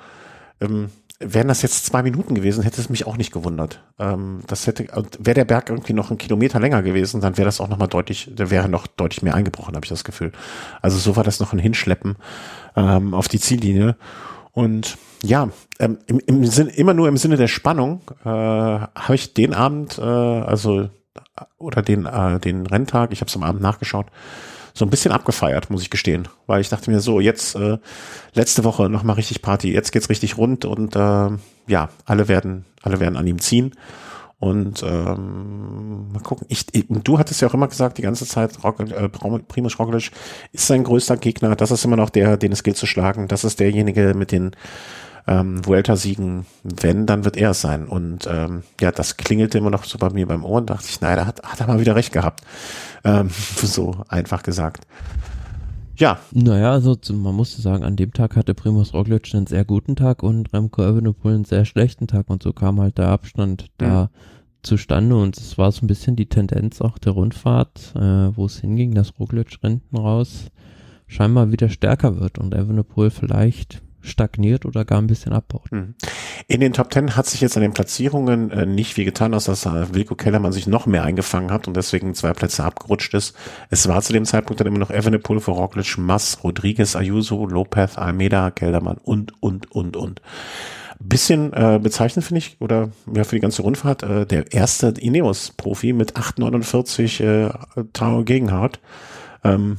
ähm, wären das jetzt zwei Minuten gewesen, hätte es mich auch nicht gewundert. Ähm, das hätte, wäre der Berg irgendwie noch einen Kilometer länger gewesen, dann wäre das auch nochmal deutlich, der wäre noch deutlich mehr eingebrochen, habe ich das Gefühl. Also so war das noch ein Hinschleppen ähm, auf die Ziellinie. Und ja, ähm, im, im Sinn, immer nur im Sinne der Spannung äh, habe ich den Abend, äh, also oder den, äh, den Renntag, ich habe es am Abend nachgeschaut, so ein bisschen abgefeiert, muss ich gestehen. Weil ich dachte mir so, jetzt äh, letzte Woche nochmal richtig Party, jetzt geht's richtig rund und äh, ja, alle werden, alle werden an ihm ziehen. Und ähm, mal gucken. Ich, ich, du hattest ja auch immer gesagt, die ganze Zeit, Rock, äh, Primus Roglic ist sein größter Gegner. Das ist immer noch der, den es gilt zu schlagen. Das ist derjenige mit den ähm, Vuelta-Siegen. Wenn, dann wird er es sein. Und ähm, ja, das klingelte immer noch so bei mir beim Ohr und dachte ich, nein, da hat, hat er mal wieder recht gehabt. Ähm, so einfach gesagt. Ja. Naja, also man musste sagen, an dem Tag hatte Primus Roglic einen sehr guten Tag und Remco Evenepoel einen sehr schlechten Tag und so kam halt der Abstand mhm. da zustande und es war so ein bisschen die Tendenz auch der Rundfahrt, äh, wo es hinging, dass Roglic Renten raus scheinbar wieder stärker wird und Evenepoel vielleicht stagniert oder gar ein bisschen abbaut. Mhm. In den Top Ten hat sich jetzt an den Platzierungen äh, nicht viel getan, außer dass äh, Wilko Kellermann sich noch mehr eingefangen hat und deswegen zwei Plätze abgerutscht ist. Es war zu dem Zeitpunkt dann immer noch Evenepoel Roglic, Mass, Rodriguez, Ayuso, Lopez, Almeida, Keldermann und, und, und, und. Bisschen äh, bezeichnend finde ich, oder ja für die ganze Rundfahrt, äh, der erste Ineos-Profi mit 8,49 äh, Tau Gegenhard. Ähm,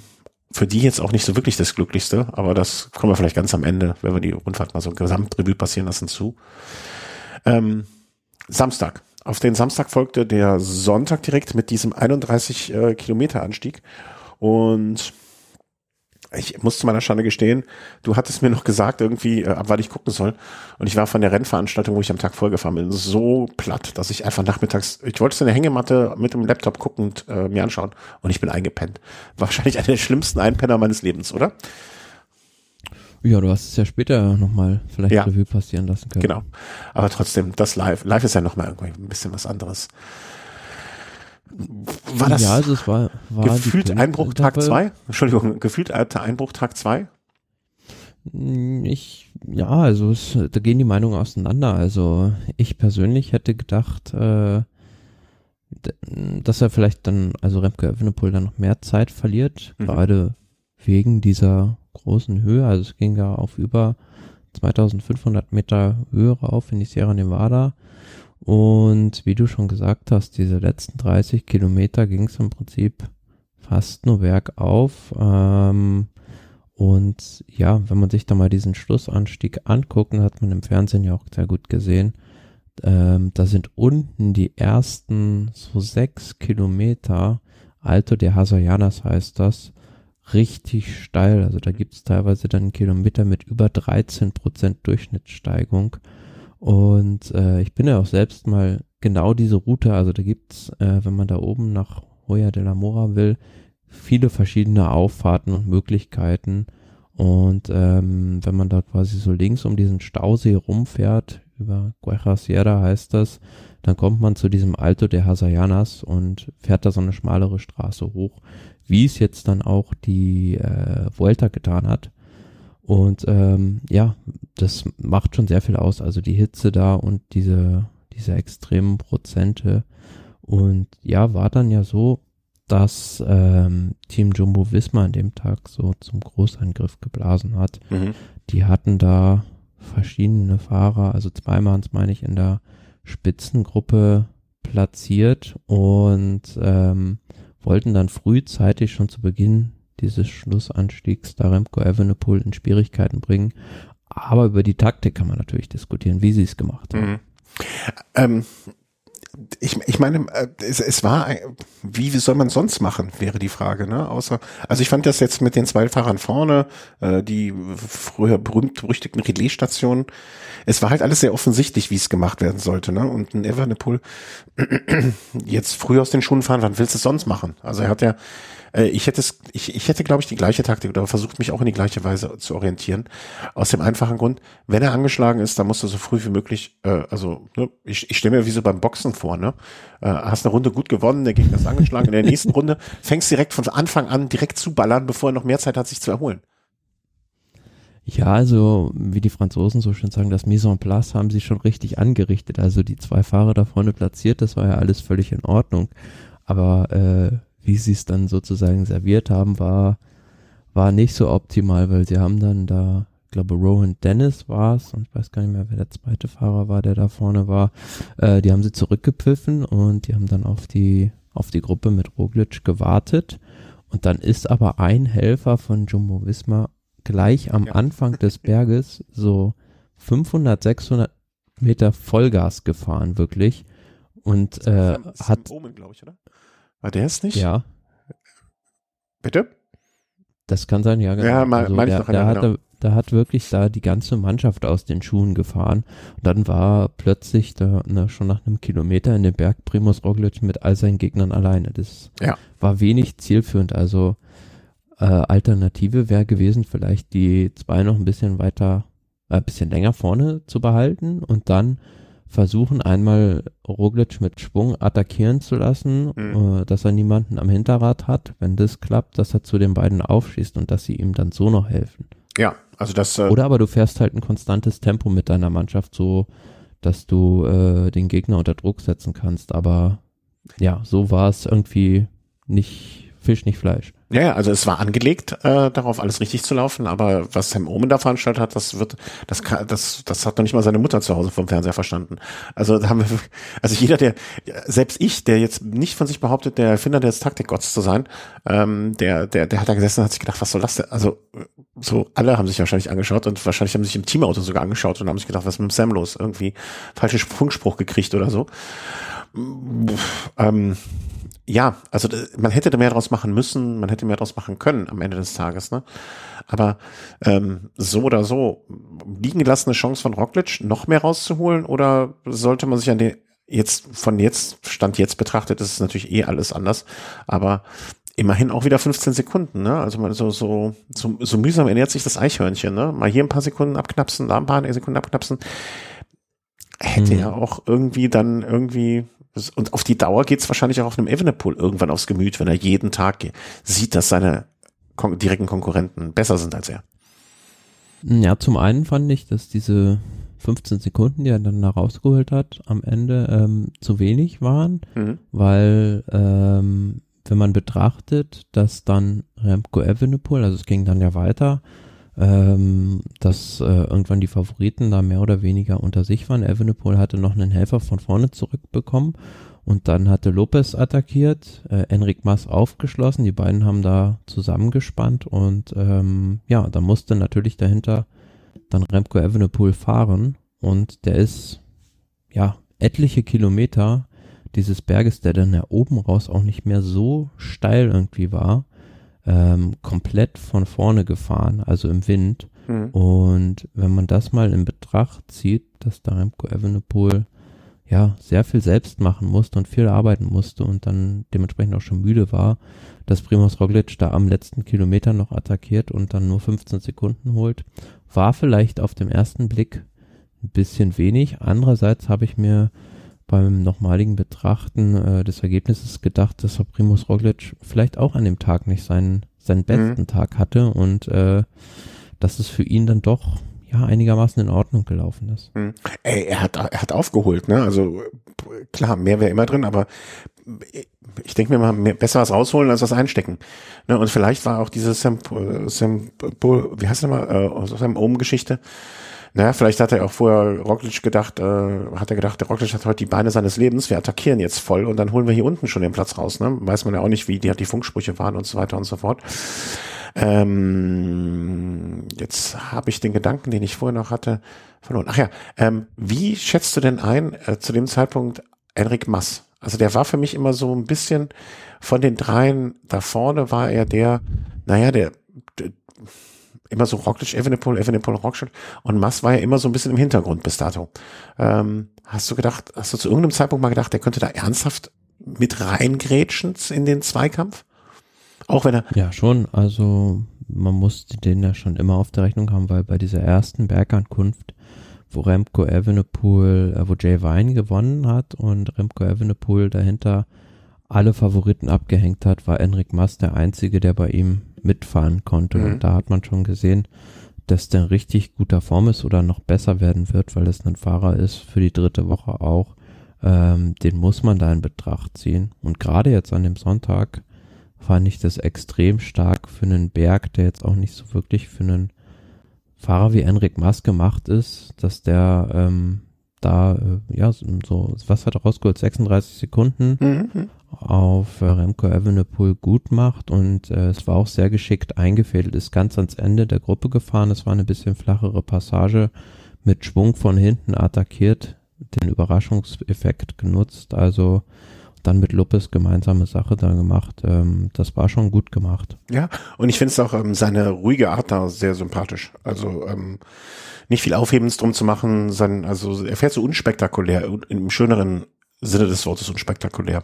für die jetzt auch nicht so wirklich das Glücklichste, aber das kommen wir vielleicht ganz am Ende, wenn wir die Rundfahrt mal so Gesamtrevue passieren lassen zu. Ähm, Samstag. Auf den Samstag folgte der Sonntag direkt mit diesem 31 äh, Kilometer Anstieg und ich muss zu meiner Schande gestehen, du hattest mir noch gesagt, irgendwie, äh, ab wann ich gucken soll. Und ich war von der Rennveranstaltung, wo ich am Tag vorgefahren bin, so platt, dass ich einfach nachmittags, ich wollte es in der Hängematte mit dem Laptop gucken und äh, mir anschauen. Und ich bin eingepennt. Wahrscheinlich einer der schlimmsten Einpenner meines Lebens, oder? Ja, du hast es ja später nochmal vielleicht ja. Revue passieren lassen können. Genau. Aber trotzdem, das Live, Live ist ja nochmal irgendwie ein bisschen was anderes war das ja, also es war, war gefühlt Einbruch Tag 2? Entschuldigung, gefühlt Einbruch Tag 2? Hm, ich, ja, also es, da gehen die Meinungen auseinander. Also ich persönlich hätte gedacht, äh, dass er vielleicht dann, also Remke Evenepoel dann noch mehr Zeit verliert, mhm. gerade wegen dieser großen Höhe. Also es ging ja auf über 2500 Meter Höhe rauf in die Sierra Nevada. Und wie du schon gesagt hast, diese letzten 30 Kilometer ging es im Prinzip fast nur bergauf. Ähm, und ja, wenn man sich da mal diesen Schlussanstieg anguckt, hat man im Fernsehen ja auch sehr gut gesehen, ähm, da sind unten die ersten so sechs Kilometer, Alto de Hasayanas heißt das, richtig steil. Also da gibt es teilweise dann Kilometer mit über 13 Prozent Durchschnittssteigung. Und äh, ich bin ja auch selbst mal genau diese Route, also da gibt's, äh, wenn man da oben nach Hoya de la Mora will, viele verschiedene Auffahrten und Möglichkeiten. Und ähm, wenn man da quasi so links um diesen Stausee rumfährt, über Guaja Sierra heißt das, dann kommt man zu diesem Alto de Hasayanas und fährt da so eine schmalere Straße hoch, wie es jetzt dann auch die äh, Vuelta getan hat. Und ähm, ja, das macht schon sehr viel aus. Also die Hitze da und diese, diese extremen Prozente. Und ja, war dann ja so, dass ähm, Team Jumbo Wismar an dem Tag so zum Großangriff geblasen hat. Mhm. Die hatten da verschiedene Fahrer, also zweimal meine ich in der Spitzengruppe platziert und ähm, wollten dann frühzeitig schon zu Beginn dieses Schlussanstiegs da Remco Evenepoel in Schwierigkeiten bringen. Aber über die Taktik kann man natürlich diskutieren, wie sie es gemacht haben. Mhm. Ähm, ich, ich meine, äh, es, es war, wie, soll man sonst machen, wäre die Frage, ne? Außer, also ich fand das jetzt mit den zwei Fahrern vorne, äh, die früher berühmt-berüchtigten Relaisstationen, es war halt alles sehr offensichtlich, wie es gemacht werden sollte, ne? Und ein Evenepoel jetzt früh aus den Schuhen fahren, wann willst du es sonst machen? Also er hat ja, äh, ich hätte es, ich, ich hätte, glaube ich, die gleiche Taktik oder versucht mich auch in die gleiche Weise zu orientieren. Aus dem einfachen Grund, wenn er angeschlagen ist, dann musst du so früh wie möglich, äh, also ne, ich, ich stelle mir wie so beim Boxen vor, ne? Äh, hast eine Runde gut gewonnen, der Gegner ist angeschlagen, in der nächsten Runde fängst direkt von Anfang an direkt zu ballern, bevor er noch mehr Zeit hat, sich zu erholen. Ja, also wie die Franzosen so schön sagen, das Mise en place haben sie schon richtig angerichtet. Also die zwei Fahrer da vorne platziert, das war ja alles völlig in Ordnung. Aber äh, wie sie es dann sozusagen serviert haben, war, war nicht so optimal, weil sie haben dann da, ich glaube, Rowan Dennis war es, und ich weiß gar nicht mehr, wer der zweite Fahrer war, der da vorne war, äh, die haben sie zurückgepfiffen und die haben dann auf die, auf die Gruppe mit Roglic gewartet. Und dann ist aber ein Helfer von Jumbo Visma gleich am ja. Anfang des Berges so 500, 600 Meter Vollgas gefahren, wirklich. Und äh, hat. Omen, glaube ich, oder? War der es nicht? Ja. Bitte? Das kann sein, ja, genau. Ja, mal, also, der, der, hatte, genau. da hat wirklich da die ganze Mannschaft aus den Schuhen gefahren. Und dann war plötzlich da na, schon nach einem Kilometer in den Berg Primus Roglic mit all seinen Gegnern alleine. Das ja. war wenig zielführend. Also äh, Alternative wäre gewesen, vielleicht die zwei noch ein bisschen weiter, äh, ein bisschen länger vorne zu behalten und dann versuchen einmal Roglic mit Schwung attackieren zu lassen, mhm. äh, dass er niemanden am Hinterrad hat. Wenn das klappt, dass er zu den beiden aufschießt und dass sie ihm dann so noch helfen. Ja, also das. Äh Oder aber du fährst halt ein konstantes Tempo mit deiner Mannschaft so, dass du äh, den Gegner unter Druck setzen kannst. Aber ja, so war es irgendwie nicht Fisch, nicht Fleisch. Ja, ja, also es war angelegt, äh, darauf alles richtig zu laufen, aber was Sam Omen da veranstaltet hat, das wird, das kann, das, das hat noch nicht mal seine Mutter zu Hause vom Fernseher verstanden. Also da haben wir, also jeder, der, selbst ich, der jetzt nicht von sich behauptet, der Erfinder des Taktikgotts zu sein, ähm, der, der, der hat da gesessen und hat sich gedacht, was soll das denn? Also so alle haben sich wahrscheinlich angeschaut und wahrscheinlich haben sich im Teamauto sogar angeschaut und haben sich gedacht, was ist mit Sam los? Irgendwie falsche Funkspruch gekriegt oder so. Ähm, ja, also man hätte da mehr draus machen müssen, man hätte mehr draus machen können am Ende des Tages, ne? Aber ähm, so oder so, liegen gelassene Chance von Roglic, noch mehr rauszuholen oder sollte man sich an den jetzt von jetzt Stand jetzt betrachtet, ist es natürlich eh alles anders, aber immerhin auch wieder 15 Sekunden, ne? Also man so so so, so mühsam ernährt sich das Eichhörnchen, ne? Mal hier ein paar Sekunden abknapsen, da ein paar Sekunden abknapsen. Hätte mhm. ja auch irgendwie dann irgendwie und auf die Dauer geht es wahrscheinlich auch auf einem Evenepoel irgendwann aufs Gemüt, wenn er jeden Tag sieht, dass seine kon direkten Konkurrenten besser sind als er. Ja, zum einen fand ich, dass diese 15 Sekunden, die er dann da rausgeholt hat, am Ende ähm, zu wenig waren, mhm. weil ähm, wenn man betrachtet, dass dann Remco Evenepoel, also es ging dann ja weiter, ähm, dass äh, irgendwann die Favoriten da mehr oder weniger unter sich waren. Evenepoel hatte noch einen Helfer von vorne zurückbekommen und dann hatte Lopez attackiert, äh, Enric Mas aufgeschlossen, die beiden haben da zusammengespannt und ähm, ja, da musste natürlich dahinter dann Remco Evenepoel fahren und der ist ja etliche Kilometer dieses Berges, der dann ja oben raus auch nicht mehr so steil irgendwie war, ähm, komplett von vorne gefahren, also im Wind. Mhm. Und wenn man das mal in Betracht zieht, dass da Remco Evenepoel ja sehr viel selbst machen musste und viel arbeiten musste und dann dementsprechend auch schon müde war, dass Primoz Roglic da am letzten Kilometer noch attackiert und dann nur 15 Sekunden holt, war vielleicht auf dem ersten Blick ein bisschen wenig. Andererseits habe ich mir beim nochmaligen Betrachten äh, des Ergebnisses gedacht, dass Primus Roglic vielleicht auch an dem Tag nicht seinen, seinen besten mhm. Tag hatte und äh, dass es für ihn dann doch ja einigermaßen in Ordnung gelaufen ist. Mhm. Ey, er hat, er hat aufgeholt, ne? Also klar, mehr wäre immer drin, aber ich denke mir mal, mehr, besser was rausholen als was einstecken. Ne? Und vielleicht war auch diese Sam, Sam wie heißt der mal, äh, Sam Ohm-Geschichte, naja, vielleicht hat er auch vorher Roglic gedacht, äh, hat er gedacht, der Roglic hat heute die Beine seines Lebens, wir attackieren jetzt voll und dann holen wir hier unten schon den Platz raus. Ne? Weiß man ja auch nicht, wie die, die Funksprüche waren und so weiter und so fort. Ähm, jetzt habe ich den Gedanken, den ich vorher noch hatte, verloren. Ach ja, ähm, wie schätzt du denn ein, äh, zu dem Zeitpunkt Enric Mass. Also der war für mich immer so ein bisschen von den dreien da vorne war er der, naja, der, der immer so Roglic, Evenepoel, Evenepoel, Roglic und Mass war ja immer so ein bisschen im Hintergrund bis dato. Ähm, hast du gedacht, hast du zu irgendeinem Zeitpunkt mal gedacht, der könnte da ernsthaft mit reingrätschen in den Zweikampf? Auch wenn er. Ja, schon. Also man musste den ja schon immer auf der Rechnung haben, weil bei dieser ersten Bergankunft, wo Remco Evenepoel, äh, wo Jay Vine gewonnen hat und Remco Evenepoel dahinter alle Favoriten abgehängt hat, war Enric Mas der einzige, der bei ihm mitfahren konnte. Mhm. Und da hat man schon gesehen, dass der richtig guter Form ist oder noch besser werden wird, weil es ein Fahrer ist für die dritte Woche auch. Ähm, den muss man da in Betracht ziehen. Und gerade jetzt an dem Sonntag fand ich das extrem stark für einen Berg, der jetzt auch nicht so wirklich für einen Fahrer wie Enric Mas gemacht ist, dass der ähm, da, äh, ja, so, was hat er rausgeholt? 36 Sekunden mhm. Auf äh, Remco Evenepoel gut macht und äh, es war auch sehr geschickt eingefädelt, ist ganz ans Ende der Gruppe gefahren. Es war eine bisschen flachere Passage mit Schwung von hinten attackiert, den Überraschungseffekt genutzt. Also dann mit Lopez gemeinsame Sache da gemacht. Ähm, das war schon gut gemacht. Ja, und ich finde es auch ähm, seine ruhige Art da sehr sympathisch. Also ähm, nicht viel Aufhebens drum zu machen, sein, also er fährt so unspektakulär, im schöneren Sinne des Wortes unspektakulär.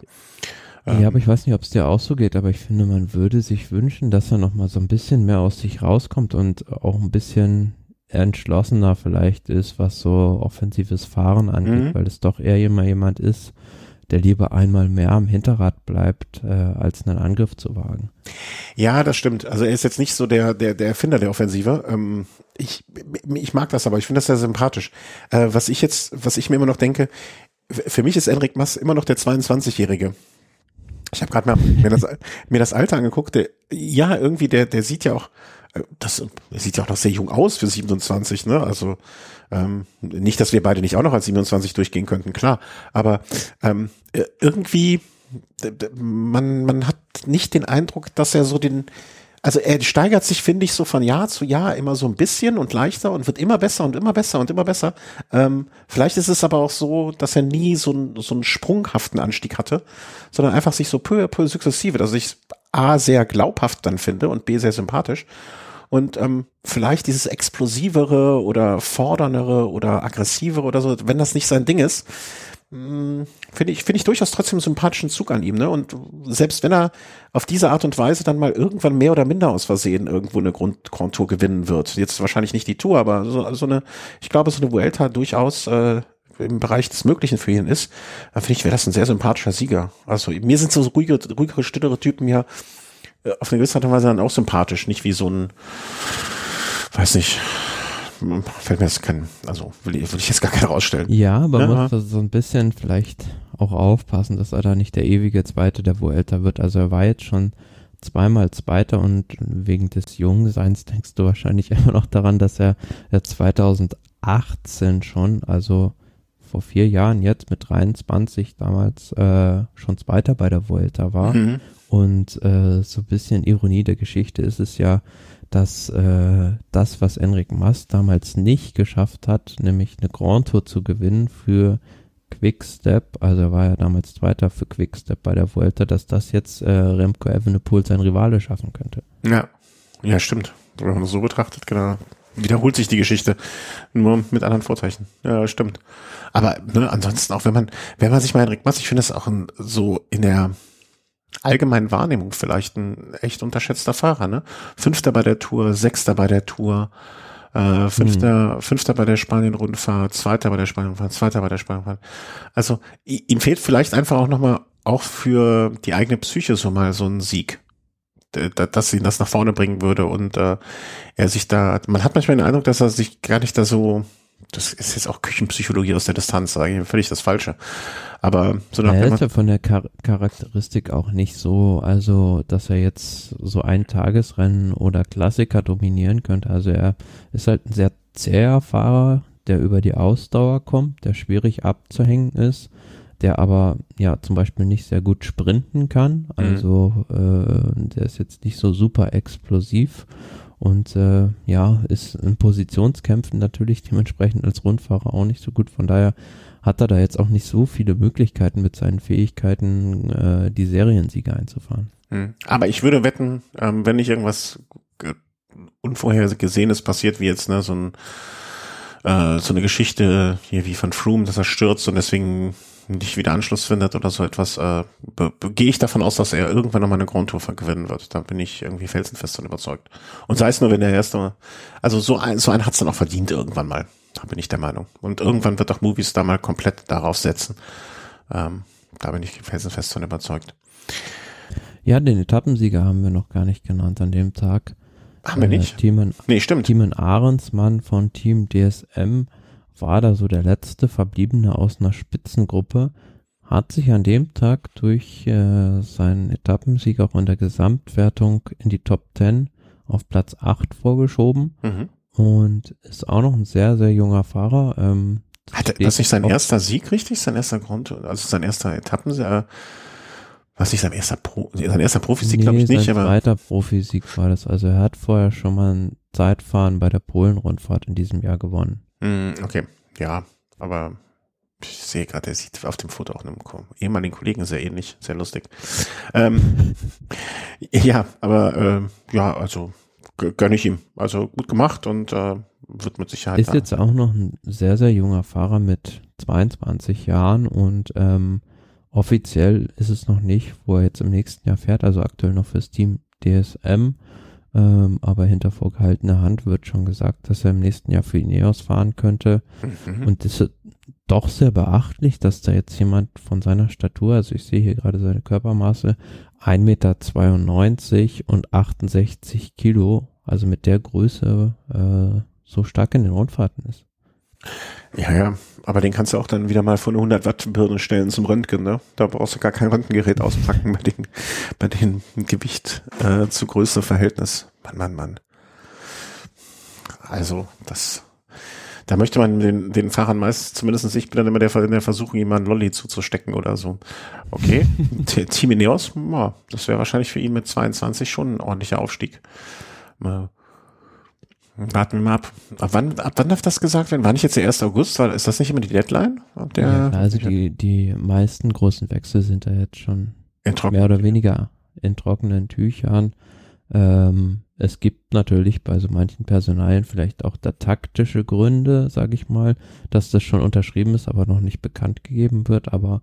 Ja, aber ich weiß nicht, ob es dir auch so geht, aber ich finde, man würde sich wünschen, dass er nochmal so ein bisschen mehr aus sich rauskommt und auch ein bisschen entschlossener vielleicht ist, was so offensives Fahren angeht, mhm. weil es doch eher immer jemand ist, der lieber einmal mehr am Hinterrad bleibt, äh, als einen Angriff zu wagen. Ja, das stimmt. Also er ist jetzt nicht so der, der, der Erfinder der Offensive. Ähm, ich, ich mag das aber, ich finde das sehr sympathisch. Äh, was ich jetzt, was ich mir immer noch denke, für mich ist Enric Mass immer noch der 22-Jährige. Ich habe gerade mir das, mir das Alter angeguckt. Der, ja, irgendwie, der, der sieht ja auch, äh, das, sieht ja auch noch sehr jung aus für 27, ne? Also ähm, nicht, dass wir beide nicht auch noch als 27 durchgehen könnten, klar. Aber ähm, irgendwie, man, man hat nicht den Eindruck, dass er so den, also er steigert sich, finde ich, so von Jahr zu Jahr immer so ein bisschen und leichter und wird immer besser und immer besser und immer besser. Ähm, vielleicht ist es aber auch so, dass er nie so, so einen sprunghaften Anstieg hatte, sondern einfach sich so peu à peu sukzessive, dass ich A sehr glaubhaft dann finde und B sehr sympathisch und ähm, vielleicht dieses explosivere oder forderndere oder aggressivere oder so, wenn das nicht sein Ding ist, finde ich, finde ich durchaus trotzdem einen sympathischen Zug an ihm, ne? Und selbst wenn er auf diese Art und Weise dann mal irgendwann mehr oder minder aus Versehen irgendwo eine Grund Grand Tour gewinnen wird, jetzt wahrscheinlich nicht die Tour, aber so, so eine, ich glaube, so eine Vuelta durchaus äh, im Bereich des Möglichen für ihn ist, dann finde ich, wäre das ein sehr sympathischer Sieger. Also mir sind so ruhige, ruhigere, stillere Typen ja äh, auf eine gewisse Art und Weise dann auch sympathisch, nicht wie so ein, weiß nicht, fällt mir jetzt kein, also will ich, will ich jetzt gar keine rausstellen. Ja, aber ja. muss so ein bisschen vielleicht auch aufpassen, dass er da nicht der ewige Zweite der Vuelta wird. Also er war jetzt schon zweimal Zweiter und wegen des Jungseins denkst du wahrscheinlich immer noch daran, dass er ja 2018 schon, also vor vier Jahren jetzt mit 23 damals äh, schon Zweiter bei der Vuelta war. Mhm. Und äh, so ein bisschen Ironie der Geschichte ist es ja, dass äh, das, was Enric Mas damals nicht geschafft hat, nämlich eine Grand Tour zu gewinnen für Quickstep, also er war ja damals Zweiter für Quickstep bei der Vuelta, dass das jetzt äh, Remco Evenepoel sein Rivale schaffen könnte. Ja, ja, stimmt. Wenn man das so betrachtet, genau. Wiederholt sich die Geschichte, nur mit anderen Vorzeichen. Ja, stimmt. Aber ne, ansonsten auch, wenn man, wenn man sich mal Enric Mas, ich finde das auch ein, so in der allgemeinen Wahrnehmung vielleicht ein echt unterschätzter Fahrer, ne? Fünfter bei der Tour, Sechster bei der Tour, äh, Fünfter, hm. Fünfter bei der Spanien-Rundfahrt, Zweiter bei der Spanien-Rundfahrt, Zweiter bei der Spanien-Rundfahrt. Also ihm fehlt vielleicht einfach auch nochmal auch für die eigene Psyche so mal so ein Sieg dass ihn das nach vorne bringen würde und äh, er sich da, man hat manchmal den Eindruck, dass er sich gar nicht da so das ist jetzt auch Küchenpsychologie aus der Distanz, eigentlich völlig das Falsche. Aber so nach Er ist ja von der Char Charakteristik auch nicht so, also dass er jetzt so ein Tagesrennen oder Klassiker dominieren könnte. Also er ist halt ein sehr zäher Fahrer, der über die Ausdauer kommt, der schwierig abzuhängen ist, der aber ja zum Beispiel nicht sehr gut sprinten kann. Mhm. Also mhm. äh, der ist jetzt nicht so super explosiv und äh, ja, ist in Positionskämpfen natürlich dementsprechend als Rundfahrer auch nicht so gut. Von daher hat er da jetzt auch nicht so viele Möglichkeiten mit seinen Fähigkeiten, äh, die Seriensiege einzufahren. Hm. Aber ich würde wetten, ähm, wenn nicht irgendwas Unvorhergesehenes passiert, wie jetzt ne, so, ein, äh, so eine Geschichte hier wie von Froome, dass er stürzt und deswegen nicht wieder Anschluss findet oder so etwas, äh, gehe ich davon aus, dass er irgendwann nochmal eine Grand Tour gewinnen wird. Da bin ich irgendwie felsenfest und überzeugt. Und sei es nur, wenn der erste, also so ein, so ein hat's dann auch verdient irgendwann mal. Da bin ich der Meinung. Und irgendwann wird auch Movies da mal komplett darauf setzen. Ähm, da bin ich felsenfest von überzeugt. Ja, den Etappensieger haben wir noch gar nicht genannt an dem Tag. Haben wir nicht? Äh, Timon, nee, stimmt. Timon Ahrensmann von Team DSM war da so der letzte Verbliebene aus einer Spitzengruppe, hat sich an dem Tag durch äh, seinen Etappensieg auch in der Gesamtwertung in die Top 10 auf Platz 8 vorgeschoben mhm. und ist auch noch ein sehr, sehr junger Fahrer. Ähm, Hat das nicht sein erster Sieg richtig? Sein erster Grund, also sein erster Etappensieg? Äh, was nicht sein erster Pro, sein erster Profisieg, nee, glaube ich nicht, sein aber. zweiter Profisieg war das. Also er hat vorher schon mal ein Zeitfahren bei der Polen-Rundfahrt in diesem Jahr gewonnen. Mm, okay, ja, aber ich sehe gerade, der sieht auf dem Foto auch einem ehemaligen Kollegen sehr ähnlich, sehr lustig. Ähm, ja, aber äh, ja, also gönne ich ihm. Also gut gemacht und äh, wird mit Sicherheit. Ist jetzt auch noch ein sehr, sehr junger Fahrer mit 22 Jahren und ähm, offiziell ist es noch nicht, wo er jetzt im nächsten Jahr fährt, also aktuell noch fürs Team DSM. Ähm, aber hinter vorgehaltener Hand wird schon gesagt, dass er im nächsten Jahr für Ineos fahren könnte. Mhm. Und das ist doch sehr beachtlich, dass da jetzt jemand von seiner Statur, also ich sehe hier gerade seine Körpermaße, 1,92 Meter und 68 Kilo, also mit der Größe äh, so stark in den Rundfahrten ist. Ja, ja, aber den kannst du auch dann wieder mal von 100 Watt Birne stellen zum Röntgen, ne? Da brauchst du gar kein Röntgengerät auspacken bei den, bei den Gewicht äh, zu Größe Verhältnis. Mann, Mann, Mann. Also, das, da möchte man den, den Fahrern meist, zumindest ich bin dann immer der, in der Versuchung, jemanden Lolli zuzustecken oder so. Okay, Team Ineos, ja, das wäre wahrscheinlich für ihn mit 22 schon ein ordentlicher Aufstieg. Mal Warten wir mal ab. Ab wann, ab wann darf das gesagt werden? War nicht jetzt der 1. August? War, ist das nicht immer die Deadline? Ja, also die, die meisten großen Wechsel sind da jetzt schon mehr oder weniger in trockenen Tüchern. Ähm, es gibt natürlich bei so manchen Personalien vielleicht auch da taktische Gründe, sage ich mal, dass das schon unterschrieben ist, aber noch nicht bekannt gegeben wird. Aber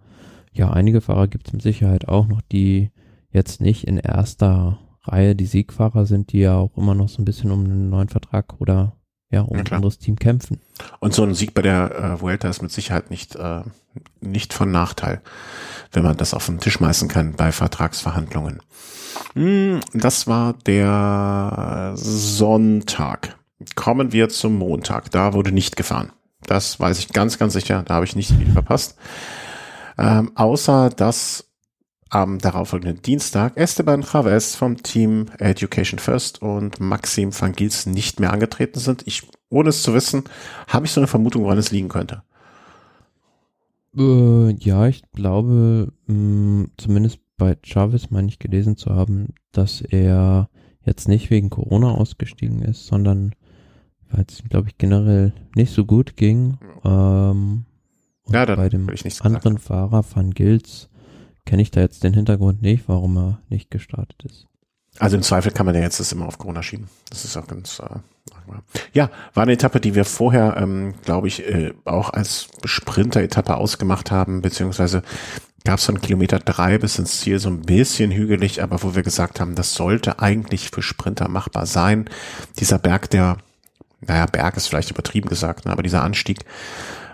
ja, einige Fahrer gibt es mit Sicherheit auch noch, die jetzt nicht in erster Reihe die Siegfahrer sind, die ja auch immer noch so ein bisschen um einen neuen Vertrag oder ja, um ein anderes Team kämpfen. Und so ein Sieg bei der äh, Vuelta ist mit Sicherheit nicht, äh, nicht von Nachteil, wenn man das auf den Tisch schmeißen kann bei Vertragsverhandlungen. Hm, das war der Sonntag. Kommen wir zum Montag. Da wurde nicht gefahren. Das weiß ich ganz, ganz sicher. Da habe ich nicht viel verpasst. Ähm, außer dass am darauffolgenden Dienstag Esteban Chavez vom Team Education First und Maxim van Gils nicht mehr angetreten sind. Ich, ohne es zu wissen, habe ich so eine Vermutung, woran es liegen könnte. Äh, ja, ich glaube, mh, mm, zumindest bei Chavez meine ich gelesen zu haben, dass er jetzt nicht wegen Corona ausgestiegen ist, sondern weil es, glaube ich, generell nicht so gut ging. Ähm, ja, dann bei dem anderen Fahrer Van Gils kenne ich da jetzt den Hintergrund nicht, warum er nicht gestartet ist. Also im Zweifel kann man ja jetzt das immer auf Corona schieben. Das ist auch ganz. Äh, ja, war eine Etappe, die wir vorher, ähm, glaube ich, äh, auch als Sprinter-Etappe ausgemacht haben, beziehungsweise gab es von Kilometer drei bis ins Ziel so ein bisschen hügelig, aber wo wir gesagt haben, das sollte eigentlich für Sprinter machbar sein. Dieser Berg, der, naja, Berg ist vielleicht übertrieben gesagt, ne, aber dieser Anstieg,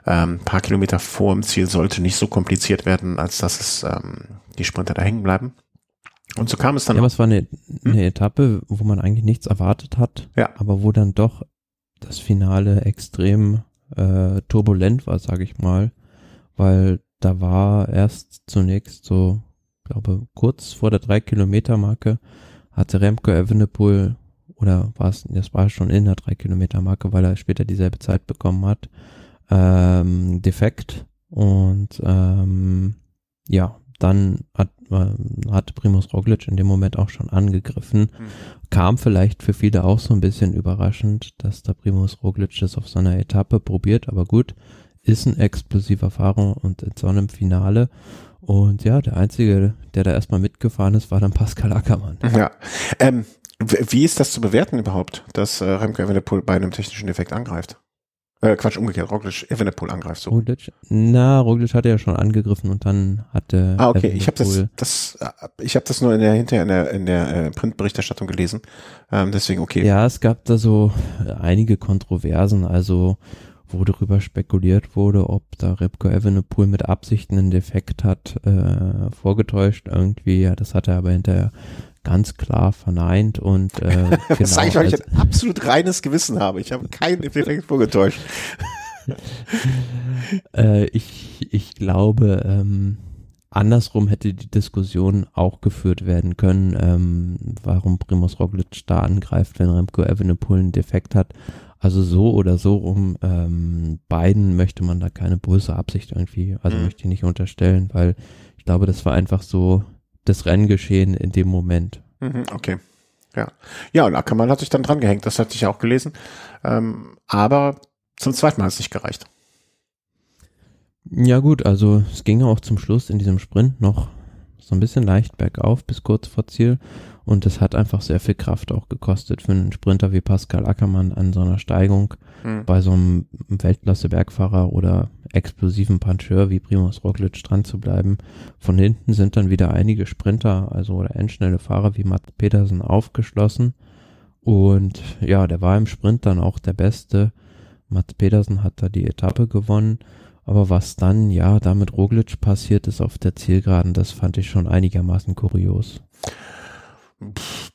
ähm, paar Kilometer vor dem Ziel sollte nicht so kompliziert werden, als dass es ähm, die Sprinter da hängen bleiben. Und so kam es dann. Ja, aber es war eine, eine hm? Etappe, wo man eigentlich nichts erwartet hat, ja. aber wo dann doch das Finale extrem äh, turbulent war, sage ich mal, weil da war erst zunächst so, glaube kurz vor der drei Kilometer Marke hatte Remco Evenepoel oder war es, das war schon in der drei Kilometer Marke, weil er später dieselbe Zeit bekommen hat, ähm, defekt und ähm, ja, dann hat, äh, hat Primus Roglic in dem Moment auch schon angegriffen. Mhm. Kam vielleicht für viele auch so ein bisschen überraschend, dass der Primus Roglic das auf seiner Etappe probiert, aber gut, ist ein explosiver Fahrer und in so einem Finale. Und ja, der Einzige, der da erstmal mitgefahren ist, war dann Pascal Ackermann. Ja. Ähm, wie ist das zu bewerten überhaupt, dass äh, Remco Evenepoel bei einem technischen Defekt angreift? Äh, Quatsch, umgekehrt, Roglic Evenepoel angreift so. Roglic, na, Roglic hatte ja schon angegriffen und dann hatte Ah, okay, ich habe das, das, äh, ich habe das nur in der hinterher in der in der äh, Printberichterstattung gelesen, ähm, deswegen okay. Ja, es gab da so einige Kontroversen, also wo darüber spekuliert wurde, ob da Repco Evenepoel mit Absichten einen Defekt hat, äh, vorgetäuscht irgendwie. Ja, das hat er aber hinterher ganz klar verneint und äh, genau, das zeigt, weil ich ein absolut reines Gewissen habe. Ich habe keinen Defekt vorgetäuscht. äh, ich, ich glaube, ähm, andersrum hätte die Diskussion auch geführt werden können, ähm, warum Primus Roglic da angreift, wenn Remco Evenepoel einen Defekt hat. Also so oder so rum, ähm, beiden möchte man da keine böse Absicht irgendwie, also mhm. möchte ich nicht unterstellen, weil ich glaube, das war einfach so das Renngeschehen in dem Moment. Mhm, okay. Ja. Ja, und Ackermann hat sich dann dran gehängt, das hatte ich auch gelesen. Ähm, aber zum zweiten Mal hat es nicht gereicht. Ja gut, also es ging auch zum Schluss in diesem Sprint noch so ein bisschen leicht bergauf bis kurz vor Ziel und es hat einfach sehr viel Kraft auch gekostet für einen Sprinter wie Pascal Ackermann an so einer Steigung mhm. bei so einem Weltklasse-Bergfahrer oder explosiven Puncheur wie Primus Roglic dran zu bleiben. Von hinten sind dann wieder einige Sprinter, also oder endschnelle Fahrer wie Matt Petersen aufgeschlossen. Und ja, der war im Sprint dann auch der Beste. Matt Petersen hat da die Etappe gewonnen. Aber was dann, ja, damit Roglic passiert ist auf der Zielgeraden, das fand ich schon einigermaßen kurios.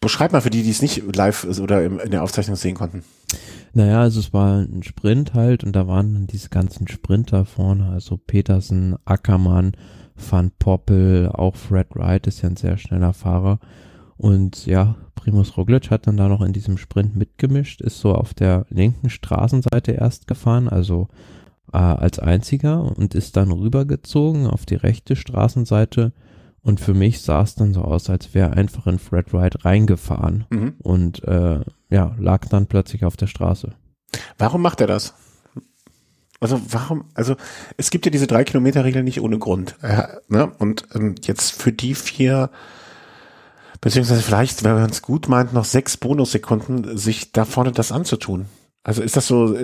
Beschreib mal für die, die es nicht live oder in der Aufzeichnung sehen konnten. Naja, also es war ein Sprint halt und da waren dann diese ganzen Sprinter vorne, also Petersen, Ackermann, Van Poppel, auch Fred Wright ist ja ein sehr schneller Fahrer. Und ja, Primus Roglic hat dann da noch in diesem Sprint mitgemischt, ist so auf der linken Straßenseite erst gefahren, also äh, als einziger und ist dann rübergezogen auf die rechte Straßenseite und für mich sah es dann so aus, als wäre einfach in Fred Wright reingefahren mhm. und äh, ja, lag dann plötzlich auf der Straße. Warum macht er das? Also warum, also es gibt ja diese drei Kilometer Regel nicht ohne Grund. Äh, ne? Und ähm, jetzt für die vier, beziehungsweise vielleicht, wenn man es gut meint, noch sechs Bonussekunden, sich da vorne das anzutun. Also ist das so,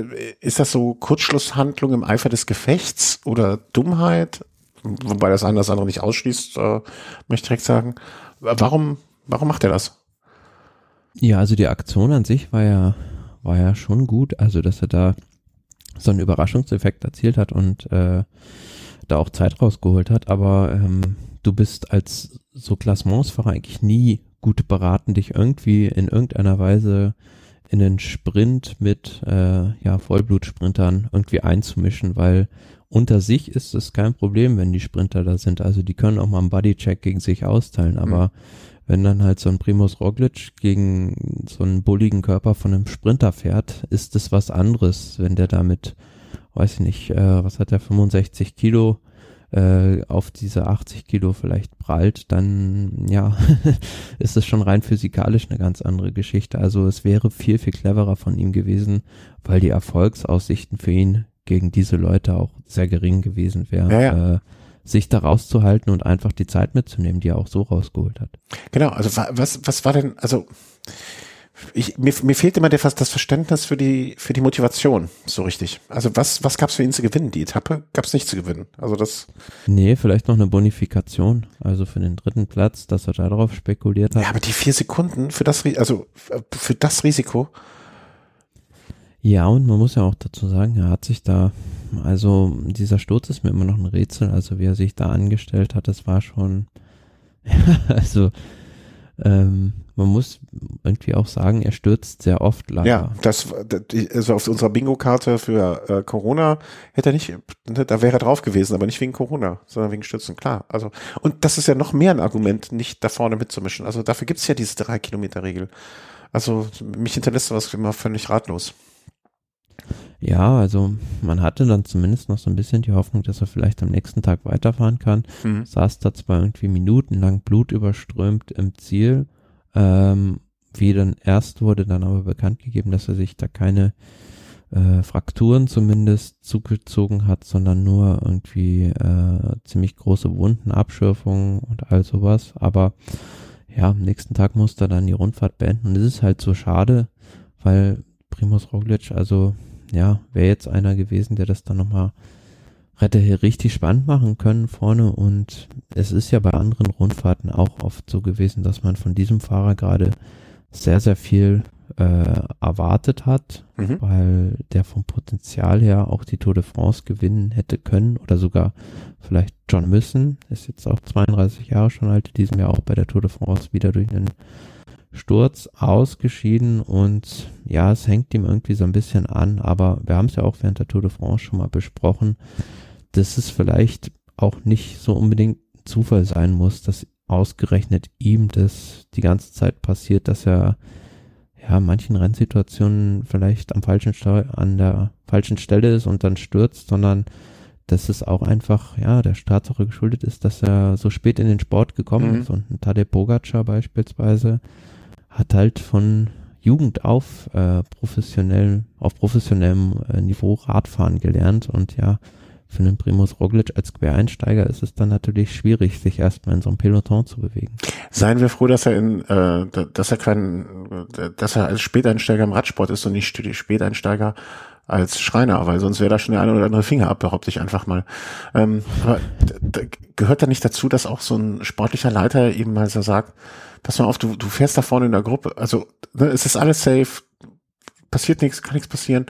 ist das so Kurzschlusshandlung im Eifer des Gefechts oder Dummheit? wobei das eine das andere nicht ausschließt, äh, möchte ich direkt sagen. Warum, warum macht er das? Ja, also die Aktion an sich war ja, war ja schon gut, also dass er da so einen Überraschungseffekt erzielt hat und äh, da auch Zeit rausgeholt hat, aber ähm, du bist als so Klassementsfahrer eigentlich nie gut beraten, dich irgendwie in irgendeiner Weise in den Sprint mit äh, ja, Vollblutsprintern irgendwie einzumischen, weil unter sich ist es kein Problem, wenn die Sprinter da sind. Also die können auch mal einen Bodycheck gegen sich austeilen, aber mhm. wenn dann halt so ein Primus Roglic gegen so einen bulligen Körper von einem Sprinter fährt, ist es was anderes, wenn der damit, weiß ich nicht, äh, was hat der, 65 Kilo äh, auf diese 80 Kilo vielleicht prallt, dann ja, ist es schon rein physikalisch eine ganz andere Geschichte. Also es wäre viel, viel cleverer von ihm gewesen, weil die Erfolgsaussichten für ihn gegen diese Leute auch sehr gering gewesen wäre. Ja, ja. Äh, sich da rauszuhalten und einfach die Zeit mitzunehmen, die er auch so rausgeholt hat. Genau, also was, was war denn, also ich, mir, mir fehlt immer der, das Verständnis für die, für die Motivation, so richtig. Also was, was gab es für ihn zu gewinnen? Die Etappe gab es nicht zu gewinnen. Also das. Nee, vielleicht noch eine Bonifikation, also für den dritten Platz, dass er darauf spekuliert hat. Ja, aber die vier Sekunden für das, also für das Risiko, ja, und man muss ja auch dazu sagen, er hat sich da, also dieser Sturz ist mir immer noch ein Rätsel, also wie er sich da angestellt hat, das war schon, also ähm, man muss irgendwie auch sagen, er stürzt sehr oft leider. Ja, das, also auf unserer Bingo-Karte für äh, Corona hätte er nicht, da wäre er drauf gewesen, aber nicht wegen Corona, sondern wegen Stürzen, klar. Also, und das ist ja noch mehr ein Argument, nicht da vorne mitzumischen. Also dafür gibt's ja diese drei Kilometer Regel. Also mich hinterlässt sowas immer völlig ratlos. Ja, also man hatte dann zumindest noch so ein bisschen die Hoffnung, dass er vielleicht am nächsten Tag weiterfahren kann. Mhm. Saß da zwar irgendwie minutenlang blutüberströmt im Ziel. Ähm, wie dann erst wurde dann aber bekannt gegeben, dass er sich da keine äh, Frakturen zumindest zugezogen hat, sondern nur irgendwie äh, ziemlich große Wunden, Abschürfungen und all sowas. Aber ja, am nächsten Tag musste er dann die Rundfahrt beenden. Und es ist halt so schade, weil Primus Roglic, also ja, wäre jetzt einer gewesen, der das dann nochmal hätte hier richtig spannend machen können vorne und es ist ja bei anderen Rundfahrten auch oft so gewesen, dass man von diesem Fahrer gerade sehr, sehr viel äh, erwartet hat, mhm. weil der vom Potenzial her auch die Tour de France gewinnen hätte können oder sogar vielleicht schon müssen. Ist jetzt auch 32 Jahre schon alt, diesem Jahr auch bei der Tour de France wieder durch einen Sturz ausgeschieden und ja, es hängt ihm irgendwie so ein bisschen an, aber wir haben es ja auch während der Tour de France schon mal besprochen, dass es vielleicht auch nicht so unbedingt Zufall sein muss, dass ausgerechnet ihm das die ganze Zeit passiert, dass er ja manchen Rennsituationen vielleicht am falschen Steu an der falschen Stelle ist und dann stürzt, sondern dass es auch einfach ja der Tatsache geschuldet ist, dass er so spät in den Sport gekommen mhm. ist und ein Tadej Pogacar beispielsweise hat halt von Jugend auf äh, professionell auf professionellem äh, Niveau Radfahren gelernt und ja für einen Primus Roglic als Quereinsteiger ist es dann natürlich schwierig, sich erstmal in so einem Peloton zu bewegen. Seien wir froh, dass er in, äh, dass er kein, dass er als Späteinsteiger im Radsport ist und nicht Späteinsteiger als Schreiner, weil sonst wäre da schon der eine oder andere Finger ab, behaupte ich einfach mal. Ähm, aber gehört da nicht dazu, dass auch so ein sportlicher Leiter eben mal so sagt, pass mal auf, du, du fährst da vorne in der Gruppe, also ne, es ist alles safe, passiert nichts, kann nichts passieren.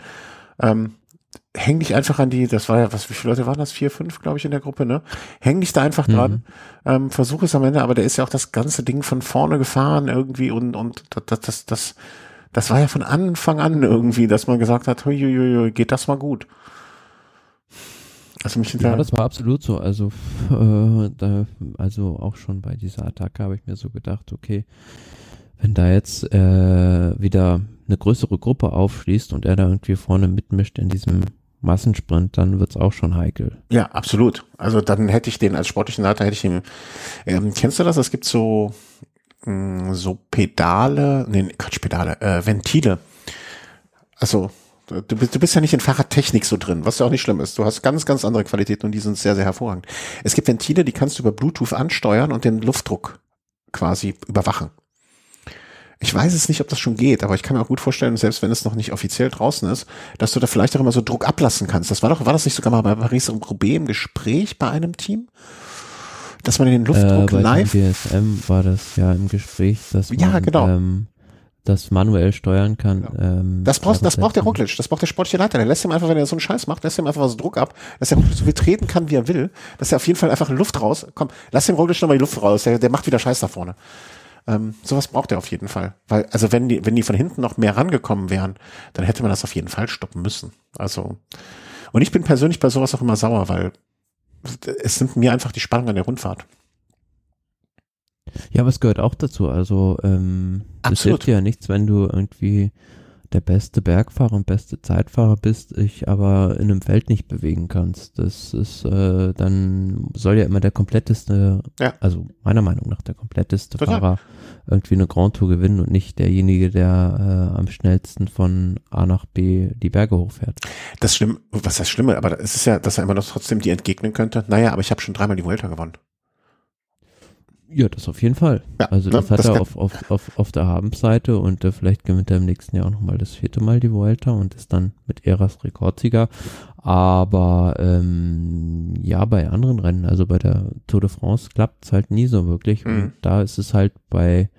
Ähm, häng dich einfach an die, das war ja, was, wie viele Leute waren das? Vier, fünf, glaube ich, in der Gruppe, ne? Häng dich da einfach mhm. dran, ähm, versuch es am Ende, aber der ist ja auch das ganze Ding von vorne gefahren irgendwie und, und das, das, das, das war ja von Anfang an irgendwie, dass man gesagt hat, hui, hui, hui, geht das mal gut. Also mich ja, das war absolut so. Also, äh, da, also auch schon bei dieser Attacke habe ich mir so gedacht, okay, wenn da jetzt äh, wieder eine größere Gruppe aufschließt und er da irgendwie vorne mitmischt in diesem Massensprint, dann wird's auch schon heikel. Ja, absolut. Also dann hätte ich den als sportlichen Leiter, hätte ich ihn, ähm, kennst du das? Es gibt so, mh, mm, so Pedale, nee, Quatsch, Pedale, äh, Ventile. Also, du bist, du bist ja nicht in Fahrradtechnik so drin, was ja auch nicht schlimm ist. Du hast ganz, ganz andere Qualitäten und die sind sehr, sehr hervorragend. Es gibt Ventile, die kannst du über Bluetooth ansteuern und den Luftdruck quasi überwachen. Ich weiß es nicht, ob das schon geht, aber ich kann mir auch gut vorstellen, selbst wenn es noch nicht offiziell draußen ist, dass du da vielleicht auch immer so Druck ablassen kannst. Das war doch, war das nicht sogar mal bei Paris und Roubaix im Gespräch bei einem Team? Dass man den Luftdruck äh, bei live. DSM war das ja im Gespräch, dass man, ja, genau. ähm, das manuell steuern kann. Genau. Ähm, das braucht, das braucht der Roglic, das braucht der sportliche Leiter. Der lässt ihm einfach, wenn er so einen Scheiß macht, lässt ihm einfach was Druck ab, dass er so viel treten kann, wie er will, dass er auf jeden Fall einfach Luft raus, komm, lass dem Roglic nochmal die Luft raus, der, der macht wieder Scheiß da vorne. Ähm, sowas braucht er auf jeden Fall. Weil, also wenn die, wenn die von hinten noch mehr rangekommen wären, dann hätte man das auf jeden Fall stoppen müssen. Also, und ich bin persönlich bei sowas auch immer sauer, weil es nimmt mir einfach die Spannung an der Rundfahrt. Ja, aber es gehört auch dazu. Also, ähm, es hilft ja nichts, wenn du irgendwie der beste Bergfahrer und beste Zeitfahrer bist, ich aber in einem Feld nicht bewegen kannst. Das ist, äh, dann soll ja immer der kompletteste, ja. also meiner Meinung nach der kompletteste Total. Fahrer irgendwie eine Grand Tour gewinnen und nicht derjenige, der äh, am schnellsten von A nach B die Berge hochfährt. Das schlimm, was heißt Schlimme, aber es ist ja, dass er immer noch trotzdem die entgegnen könnte. Naja, aber ich habe schon dreimal die Vuelta gewonnen. Ja, das auf jeden Fall. Ja, also das ne, hat das er auf, auf, auf, auf der Habenseite und äh, vielleicht gewinnt er im nächsten Jahr auch nochmal das vierte Mal die Vuelta und ist dann mit Eras Rekordsieger. Aber ähm, ja, bei anderen Rennen, also bei der Tour de France klappt es halt nie so wirklich. Mhm. Und da ist es halt bei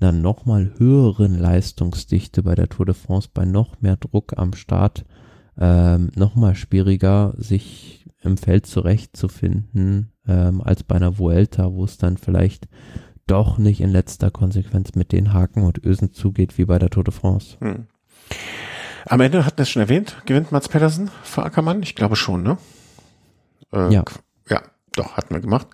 einer nochmal höheren Leistungsdichte bei der Tour de France, bei noch mehr Druck am Start, ähm, nochmal schwieriger, sich im Feld zurechtzufinden, ähm, als bei einer Vuelta, wo es dann vielleicht doch nicht in letzter Konsequenz mit den Haken und Ösen zugeht wie bei der Tour de France. Hm. Am Ende hatten wir es schon erwähnt, gewinnt Mats Pedersen vor Ackermann? Ich glaube schon, ne? Äh, ja. Ja, Doch, hatten wir gemacht.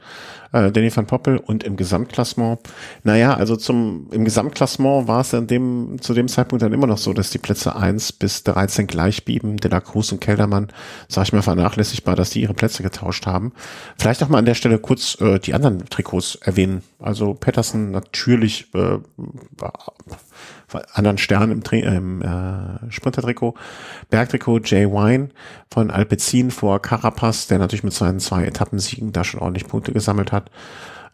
Äh, Danny van Poppel und im Gesamtklassement. Naja, also zum, im Gesamtklassement war es in dem, zu dem Zeitpunkt dann immer noch so, dass die Plätze eins bis 13 gleich blieben. De la Cruz und Keldermann, sag ich mal, vernachlässigbar, dass die ihre Plätze getauscht haben. Vielleicht auch mal an der Stelle kurz äh, die anderen Trikots erwähnen. Also Patterson natürlich äh, anderen Stern im, Tra im äh, Sprintertrikot. Bergtrikot Jay Wine von Alpecin vor Carapaz, der natürlich mit seinen zwei Etappensiegen da schon ordentlich Punkte gesammelt hat.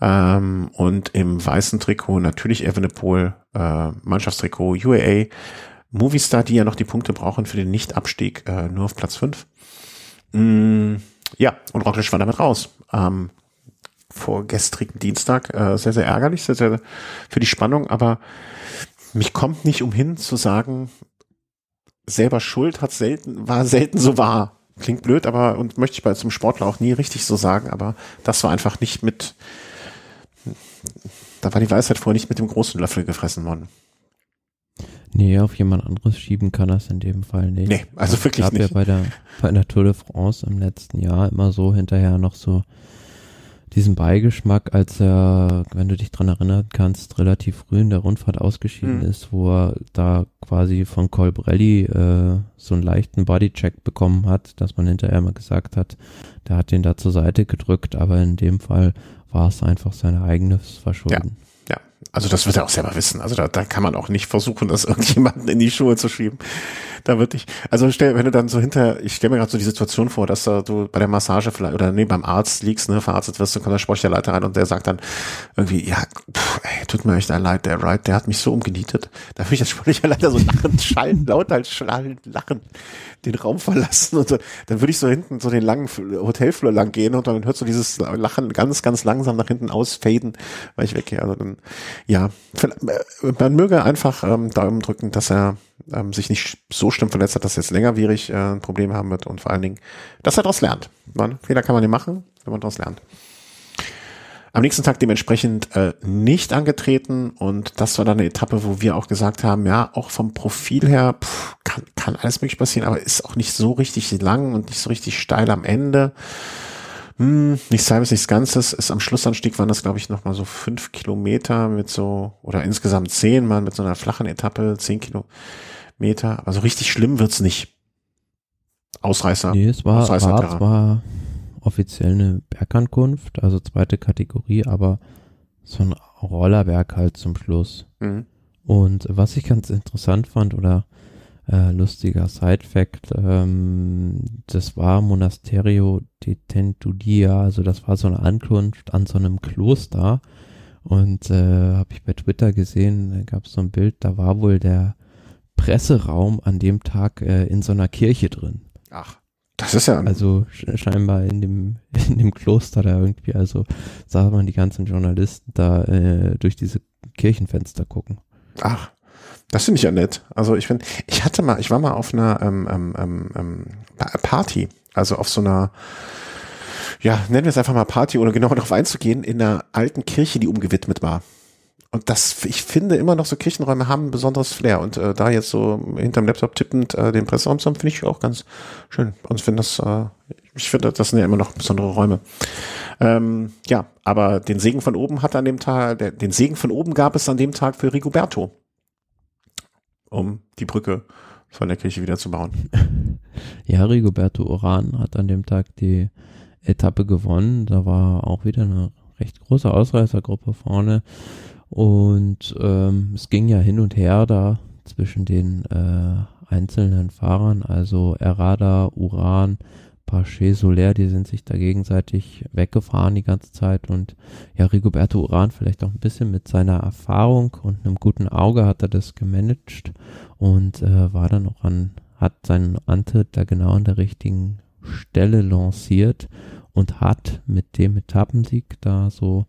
Ähm, und im weißen Trikot natürlich Evenepoel, äh, Mannschaftstrikot UAA, Movistar, die ja noch die Punkte brauchen für den Nichtabstieg, äh, nur auf Platz 5. Mm, ja, und Roglic war damit raus. Ähm, vor gestrigen Dienstag. Äh, sehr, sehr ärgerlich, sehr, sehr für die Spannung, aber mich kommt nicht umhin zu sagen, selber Schuld hat selten, war selten so wahr. Klingt blöd, aber und möchte ich bei zum Sportler auch nie richtig so sagen, aber das war einfach nicht mit, da war die Weisheit vorher nicht mit dem großen Löffel gefressen worden. Nee, auf jemand anderes schieben kann das in dem Fall nicht. Nee, also wirklich nicht. Ich ja bei der, bei der Tour de France im letzten Jahr immer so hinterher noch so diesen Beigeschmack, als er, wenn du dich dran erinnern kannst, relativ früh in der Rundfahrt ausgeschieden mhm. ist, wo er da quasi von Colbrelli äh, so einen leichten Bodycheck bekommen hat, dass man hinterher mal gesagt hat, der hat den da zur Seite gedrückt, aber in dem Fall war es einfach sein eigenes Verschulden. Ja. ja. Also das wird er auch selber wissen. Also da, da kann man auch nicht versuchen, das irgendjemanden in die Schuhe zu schieben da würde ich, also stell, wenn du dann so hinter, ich stelle mir gerade so die Situation vor, dass uh, du bei der Massage vielleicht oder nee, beim Arzt liegst, ne, verarztet wirst, dann kommt der Sportleiter rein und der sagt dann irgendwie, ja, pff, ey, tut mir echt leid, der Wright, der hat mich so umgenietet. Da würde ich als Sportleiter so lachend, schallend, laut als schallend, lachend den Raum verlassen und so, dann würde ich so hinten so den langen Hotelflur lang gehen und dann hört so dieses Lachen ganz, ganz langsam nach hinten ausfaden, weil ich weggehe. Also dann, ja, äh, man möge einfach ähm, Daumen drücken, dass er ähm, sich nicht so schlimm verletzt hat, dass er jetzt längerwierig äh, ein Problem haben wird und vor allen Dingen, dass er daraus lernt. Man, Fehler kann man nicht machen, wenn man daraus lernt. Am nächsten Tag dementsprechend äh, nicht angetreten und das war dann eine Etappe, wo wir auch gesagt haben, ja, auch vom Profil her pff, kann, kann alles möglich passieren, aber ist auch nicht so richtig lang und nicht so richtig steil am Ende. Hm, nichts halbes, nichts Ganzes. Ist am Schlussanstieg waren das, glaube ich, nochmal so fünf Kilometer mit so, oder insgesamt zehn mal mit so einer flachen Etappe, zehn Kilometer. Aber so richtig schlimm wird's nicht. Ausreißer. Nee, es war, Ausreißer war zwar offiziell eine Bergankunft, also zweite Kategorie, aber so ein Rollerberg halt zum Schluss. Mhm. Und was ich ganz interessant fand oder äh, lustiger Side-Fact, ähm, das war Monasterio de Tentudia, also das war so eine Ankunft an so einem Kloster. Und äh, habe ich bei Twitter gesehen, da gab es so ein Bild, da war wohl der Presseraum an dem Tag äh, in so einer Kirche drin. Ach, das ist ja. Also scheinbar in dem, in dem Kloster da irgendwie, also sah man die ganzen Journalisten da äh, durch diese Kirchenfenster gucken. Ach, das finde ich ja nett. Also ich finde, ich hatte mal, ich war mal auf einer ähm, ähm, ähm, ähm Party, also auf so einer, ja, nennen wir es einfach mal Party, ohne genau darauf einzugehen, in einer alten Kirche, die umgewidmet war. Und das, ich finde immer noch so Kirchenräume haben ein besonderes Flair. Und äh, da jetzt so hinterm Laptop tippend äh, den Presseraum zu haben, finde ich auch ganz schön. Und finde das, äh, ich finde, das sind ja immer noch besondere Räume. Ähm, ja, aber den Segen von oben hat an dem Tag, der, den Segen von oben gab es an dem Tag für Rigoberto um die Brücke von der Kirche wieder zu bauen. Ja, Rigoberto Oran hat an dem Tag die Etappe gewonnen. Da war auch wieder eine recht große Ausreißergruppe vorne. Und ähm, es ging ja hin und her da zwischen den äh, einzelnen Fahrern, also Errada, Uran, Pache, Soler, die sind sich da gegenseitig weggefahren die ganze Zeit und ja, Rigoberto Uran vielleicht auch ein bisschen mit seiner Erfahrung und einem guten Auge hat er das gemanagt und äh, war dann auch an, hat seinen Antritt da genau an der richtigen Stelle lanciert und hat mit dem Etappensieg da so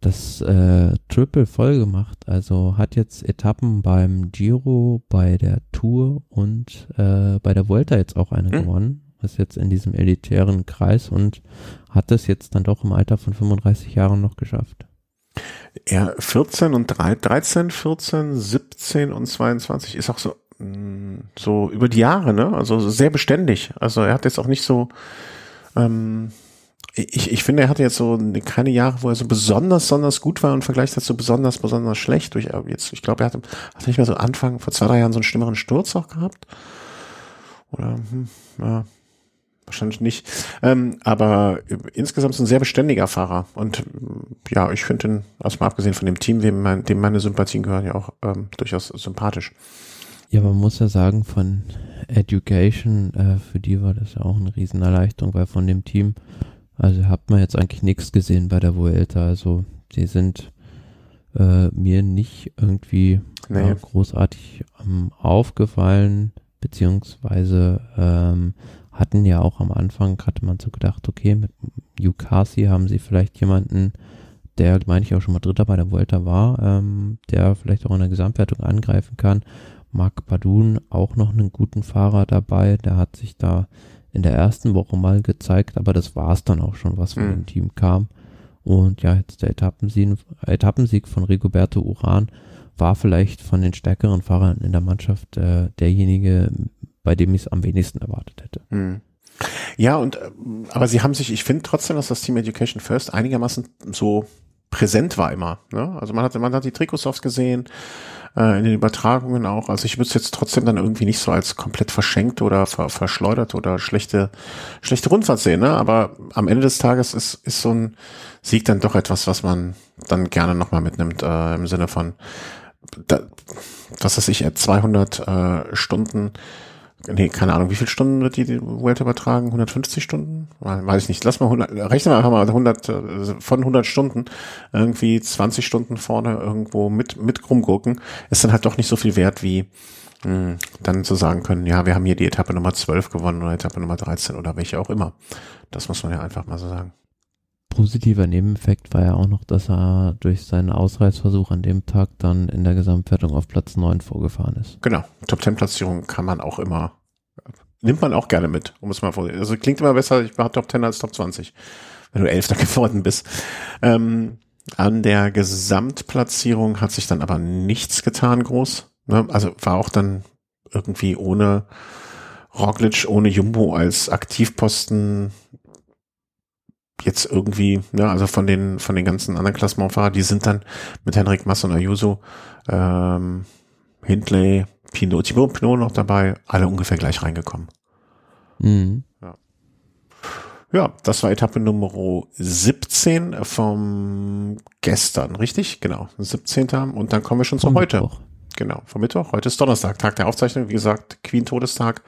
das äh, Triple voll gemacht. Also hat jetzt Etappen beim Giro, bei der Tour und äh, bei der Volta jetzt auch eine hm. gewonnen ist jetzt in diesem elitären Kreis und hat es jetzt dann doch im Alter von 35 Jahren noch geschafft. Ja, 14 und 3, 13, 14, 17 und 22 ist auch so, mm, so über die Jahre, ne? Also sehr beständig. Also er hat jetzt auch nicht so, ähm, ich, ich finde, er hatte jetzt so keine Jahre, wo er so besonders, besonders gut war und im Vergleich dazu besonders, besonders schlecht. Durch, jetzt, ich glaube, er hatte, hatte nicht mehr so Anfang, vor zwei, drei Jahren so einen schlimmeren Sturz auch gehabt. Oder, hm, ja, wahrscheinlich nicht. Ähm, aber insgesamt ist ein sehr beständiger Fahrer. Und ja, ich finde ihn, erstmal abgesehen von dem Team, dem, mein, dem meine Sympathien gehören, ja auch ähm, durchaus sympathisch. Ja, man muss ja sagen, von Education, äh, für die war das ja auch eine Riesenerleichterung, weil von dem Team, also hat man jetzt eigentlich nichts gesehen bei der Vuelta. Also die sind äh, mir nicht irgendwie nee. äh, großartig ähm, aufgefallen, beziehungsweise ähm, hatten ja auch am Anfang, hatte man so gedacht, okay, mit Yukasi haben sie vielleicht jemanden, der, meine ich auch schon mal Dritter bei der Vuelta war, ähm, der vielleicht auch in der Gesamtwertung angreifen kann. Marc Badun auch noch einen guten Fahrer dabei, der hat sich da in der ersten Woche mal gezeigt, aber das war es dann auch schon, was von mhm. dem Team kam. Und ja, jetzt der Etappensieg, Etappensieg von Rigoberto Uran war vielleicht von den stärkeren Fahrern in der Mannschaft äh, derjenige, bei dem ich es am wenigsten erwartet hätte. Mhm. Ja, und äh, aber sie haben sich, ich finde trotzdem, dass das Team Education First einigermaßen so präsent war immer. Ne? Also man hat, man hat die Trikots oft gesehen, äh, in den Übertragungen auch. Also ich würde es jetzt trotzdem dann irgendwie nicht so als komplett verschenkt oder ver verschleudert oder schlechte, schlechte Rundfahrt sehen. Ne? Aber am Ende des Tages ist, ist so ein Sieg dann doch etwas, was man dann gerne nochmal mitnimmt, äh, im Sinne von, da, was weiß ich, 200 äh, Stunden nee, keine Ahnung, wie viele Stunden wird die, Welt übertragen? 150 Stunden? Weiß ich nicht. Lass mal 100, rechnen wir einfach mal 100, äh, von 100 Stunden irgendwie 20 Stunden vorne irgendwo mit, mit rumgucken, ist dann halt doch nicht so viel wert wie, mh, hm, dann zu sagen können, ja, wir haben hier die Etappe Nummer 12 gewonnen oder Etappe Nummer 13 oder welche auch immer. Das muss man ja einfach mal so sagen. Positiver Nebeneffekt war ja auch noch, dass er durch seinen Ausreißversuch an dem Tag dann in der Gesamtwertung auf Platz 9 vorgefahren ist. Genau. Top 10 Platzierung kann man auch immer, nimmt man auch gerne mit, um es mal vor. Also klingt immer besser, ich war Top 10 als Top 20, wenn du Elfter geworden bist. Ähm, an der Gesamtplatzierung hat sich dann aber nichts getan groß. Ne? Also war auch dann irgendwie ohne Roglic, ohne Jumbo als Aktivposten jetzt irgendwie, ne, also von den, von den ganzen anderen Klassementfahrern, die sind dann mit Henrik Mass und Ayuso, ähm, Hindley, Pinot, Thibaut Pinot noch dabei, alle ungefähr gleich reingekommen. Mhm. Ja. Ja, das war Etappe Nummer 17 vom gestern, richtig? Genau, 17. Und dann kommen wir schon zu heute. Mittwoch. Genau, vom Mittwoch. Heute ist Donnerstag, Tag der Aufzeichnung. Wie gesagt, Queen-Todestag.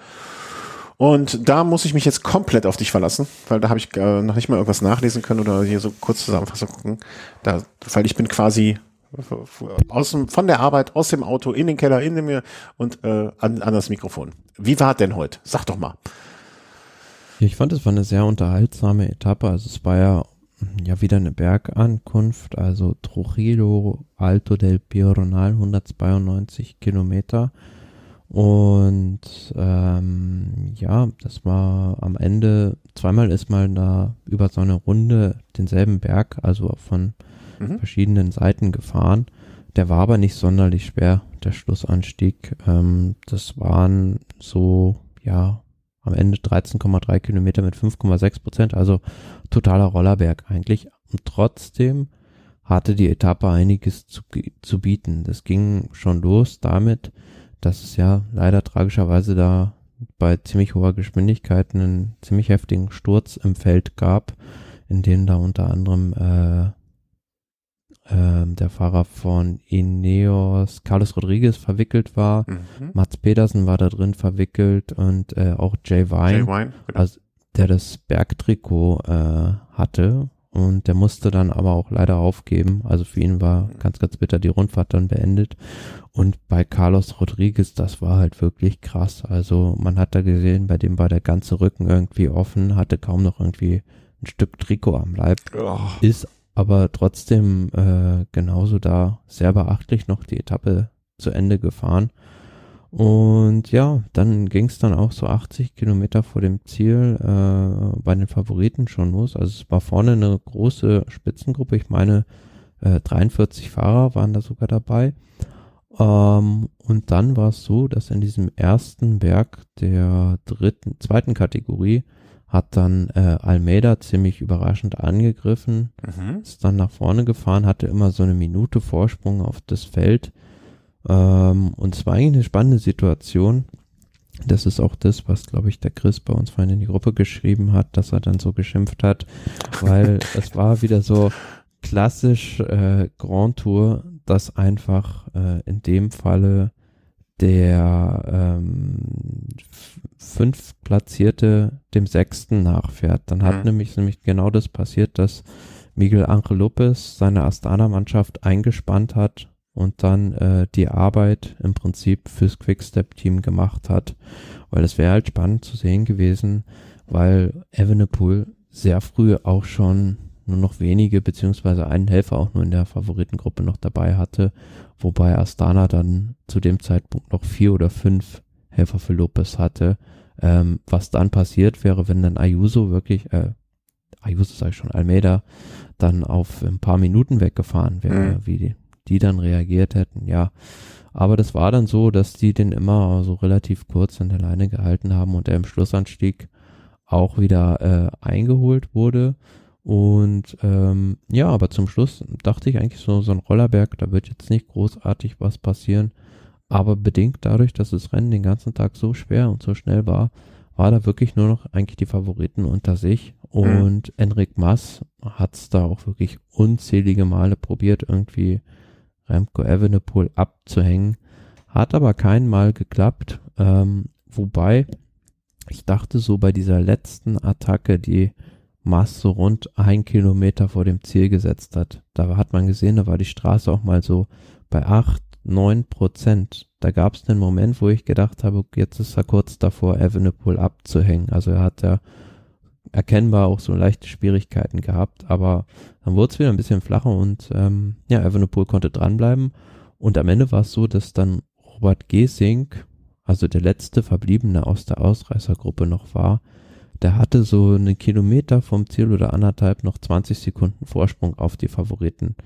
Und da muss ich mich jetzt komplett auf dich verlassen, weil da habe ich äh, noch nicht mal irgendwas nachlesen können oder hier so kurz Zusammenfassung gucken. Da, weil ich bin quasi aus dem, von der Arbeit, aus dem Auto, in den Keller, in mir und äh, an, an das Mikrofon. Wie war denn heute? Sag doch mal. Ich fand, es war eine sehr unterhaltsame Etappe. Also es war ja, ja wieder eine Bergankunft, also Trujillo Alto del Pironal, 192 Kilometer. Und ähm, ja, das war am Ende, zweimal ist mal da über so eine Runde denselben Berg, also von mhm. verschiedenen Seiten gefahren. Der war aber nicht sonderlich schwer, der Schlussanstieg. Ähm, das waren so, ja, am Ende 13,3 Kilometer mit 5,6 Prozent, also totaler Rollerberg eigentlich. Und trotzdem hatte die Etappe einiges zu, zu bieten. Das ging schon los damit, dass es ja leider tragischerweise da bei ziemlich hoher Geschwindigkeit einen ziemlich heftigen Sturz im Feld gab, in dem da unter anderem äh, äh, der Fahrer von Ineos, Carlos Rodriguez, verwickelt war. Mhm. Mats Pedersen war da drin verwickelt und äh, auch Jay Vine, Jay Vine also, der das Bergtrikot äh, hatte und der musste dann aber auch leider aufgeben. Also für ihn war ganz, ganz bitter die Rundfahrt dann beendet. Und bei Carlos Rodriguez, das war halt wirklich krass. Also man hat da gesehen, bei dem war der ganze Rücken irgendwie offen, hatte kaum noch irgendwie ein Stück Trikot am Leib. Oh. Ist aber trotzdem äh, genauso da sehr beachtlich noch die Etappe zu Ende gefahren. Und ja, dann ging es dann auch so 80 Kilometer vor dem Ziel äh, bei den Favoriten schon los. Also es war vorne eine große Spitzengruppe. Ich meine, äh, 43 Fahrer waren da sogar dabei. Ähm, und dann war es so, dass in diesem ersten Berg der dritten, zweiten Kategorie hat dann äh, Almeida ziemlich überraschend angegriffen, mhm. ist dann nach vorne gefahren, hatte immer so eine Minute Vorsprung auf das Feld. Ähm, und es war eigentlich eine spannende Situation. Das ist auch das, was, glaube ich, der Chris bei uns vorhin in die Gruppe geschrieben hat, dass er dann so geschimpft hat, weil es war wieder so klassisch äh, Grand Tour, dass einfach äh, in dem Falle der ähm, fünf Platzierte dem Sechsten nachfährt. Dann hat mhm. nämlich, nämlich genau das passiert, dass Miguel Angel Lopez seine Astana-Mannschaft eingespannt hat und dann äh, die Arbeit im Prinzip fürs Quickstep-Team gemacht hat. Weil es wäre halt spannend zu sehen gewesen, weil Evenepoel sehr früh auch schon nur noch wenige beziehungsweise einen Helfer auch nur in der Favoritengruppe noch dabei hatte, wobei Astana dann zu dem Zeitpunkt noch vier oder fünf Helfer für Lopez hatte. Ähm, was dann passiert wäre, wenn dann Ayuso wirklich, äh, Ayuso sage ich schon, Almeida, dann auf ein paar Minuten weggefahren wäre, mhm. wie die, die dann reagiert hätten, ja. Aber das war dann so, dass die den immer so relativ kurz an der Leine gehalten haben und er im Schlussanstieg auch wieder äh, eingeholt wurde. Und ähm, ja, aber zum Schluss dachte ich eigentlich so, so ein Rollerberg, da wird jetzt nicht großartig was passieren. Aber bedingt dadurch, dass das Rennen den ganzen Tag so schwer und so schnell war, war da wirklich nur noch eigentlich die Favoriten unter sich. Mhm. Und mhm. Enric Maas hat es da auch wirklich unzählige Male probiert, irgendwie Remco Evenepoel abzuhängen. Hat aber kein Mal geklappt. Ähm, wobei ich dachte so bei dieser letzten Attacke, die Mars so rund ein Kilometer vor dem Ziel gesetzt hat. Da hat man gesehen, da war die Straße auch mal so bei acht, neun Prozent. Da gab es einen Moment, wo ich gedacht habe, jetzt ist er kurz davor, Evenepoel abzuhängen. Also er hat ja erkennbar auch so leichte Schwierigkeiten gehabt, aber dann wurde es wieder ein bisschen flacher und ähm, ja, Evenepoel konnte dranbleiben. Und am Ende war es so, dass dann Robert Gesing, also der letzte Verbliebene aus der Ausreißergruppe noch war, der hatte so einen Kilometer vom Ziel oder anderthalb noch 20 Sekunden Vorsprung auf die Favoriten.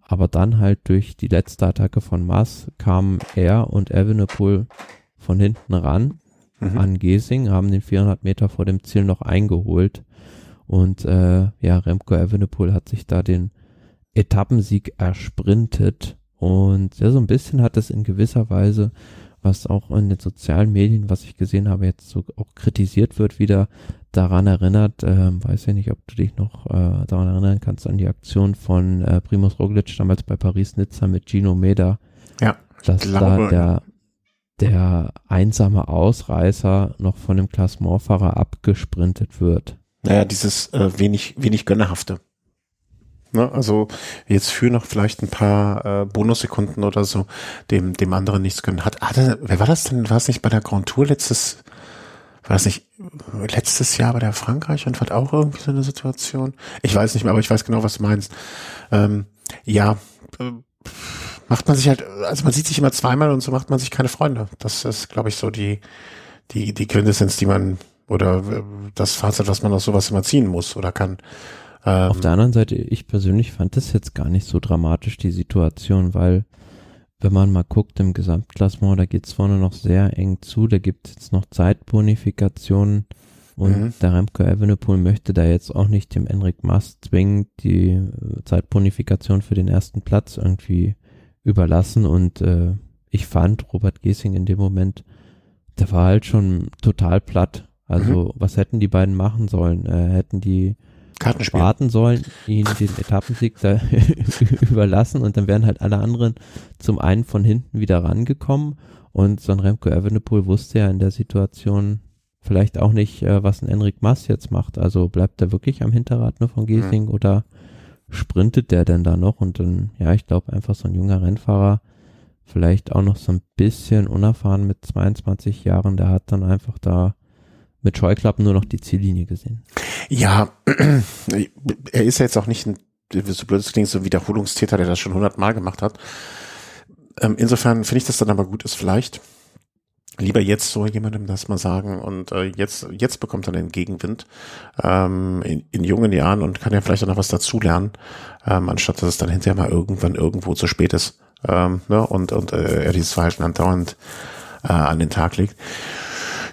Aber dann halt durch die letzte Attacke von Mars kamen er und Evenepoel von hinten ran mhm. an Gesing, haben den 400 Meter vor dem Ziel noch eingeholt. Und äh, ja, Remco Evenepoel hat sich da den Etappensieg ersprintet. Und ja, so ein bisschen hat es in gewisser Weise was auch in den sozialen Medien, was ich gesehen habe, jetzt so auch kritisiert wird, wieder daran erinnert, äh, weiß ja nicht, ob du dich noch äh, daran erinnern kannst, an die Aktion von äh, Primus Roglic damals bei Paris-Nizza mit Gino Meda. Ja, dass glaube, da der, der einsame Ausreißer noch von dem Klassementfahrer abgesprintet wird. Naja, dieses äh, wenig, wenig Gönnerhafte. Ne? Also jetzt für noch vielleicht ein paar äh, Bonussekunden oder so dem, dem anderen nichts können. Hat, hatte, wer war das denn? War es nicht bei der Grand Tour letztes, war das nicht letztes Jahr bei der Frankreich und hat auch irgendwie so eine Situation? Ich weiß nicht mehr, aber ich weiß genau, was du meinst. Ähm, ja, äh, macht man sich halt, also man sieht sich immer zweimal und so macht man sich keine Freunde. Das ist, glaube ich, so die, die, die Quintessenz, die man, oder äh, das Fazit, was man aus sowas immer ziehen muss oder kann. Ähm, Auf der anderen Seite, ich persönlich fand das jetzt gar nicht so dramatisch, die Situation, weil wenn man mal guckt im Gesamtklassement, da geht's vorne noch sehr eng zu, da gibt es jetzt noch Zeitbonifikationen und mhm. der Remco Evenepoel möchte da jetzt auch nicht dem Enric Mas zwingend die äh, Zeitbonifikation für den ersten Platz irgendwie überlassen und äh, ich fand Robert Gesing in dem Moment, der war halt schon total platt. Also mhm. was hätten die beiden machen sollen? Äh, hätten die warten sollen, ihn den Etappensieg da überlassen und dann wären halt alle anderen zum einen von hinten wieder rangekommen und so ein Remco Evenepoel wusste ja in der Situation vielleicht auch nicht, äh, was ein Enric Mas jetzt macht. Also bleibt er wirklich am Hinterrad nur von Giesing mhm. oder sprintet der denn da noch? Und dann, ja, ich glaube einfach so ein junger Rennfahrer, vielleicht auch noch so ein bisschen unerfahren mit 22 Jahren, der hat dann einfach da mit Scheuklappen nur noch die Ziellinie gesehen. Ja, er ist ja jetzt auch nicht ein, so blöd klingt, so ein Wiederholungstäter, der das schon hundertmal gemacht hat. Ähm, insofern finde ich das dann aber gut ist vielleicht lieber jetzt so jemandem das mal sagen und äh, jetzt jetzt bekommt er den Gegenwind ähm, in, in jungen Jahren und kann ja vielleicht auch noch was dazulernen, ähm, anstatt dass es dann hinterher mal irgendwann irgendwo zu spät ist ähm, ne? und und äh, er dieses Verhalten andauernd äh, an den Tag legt.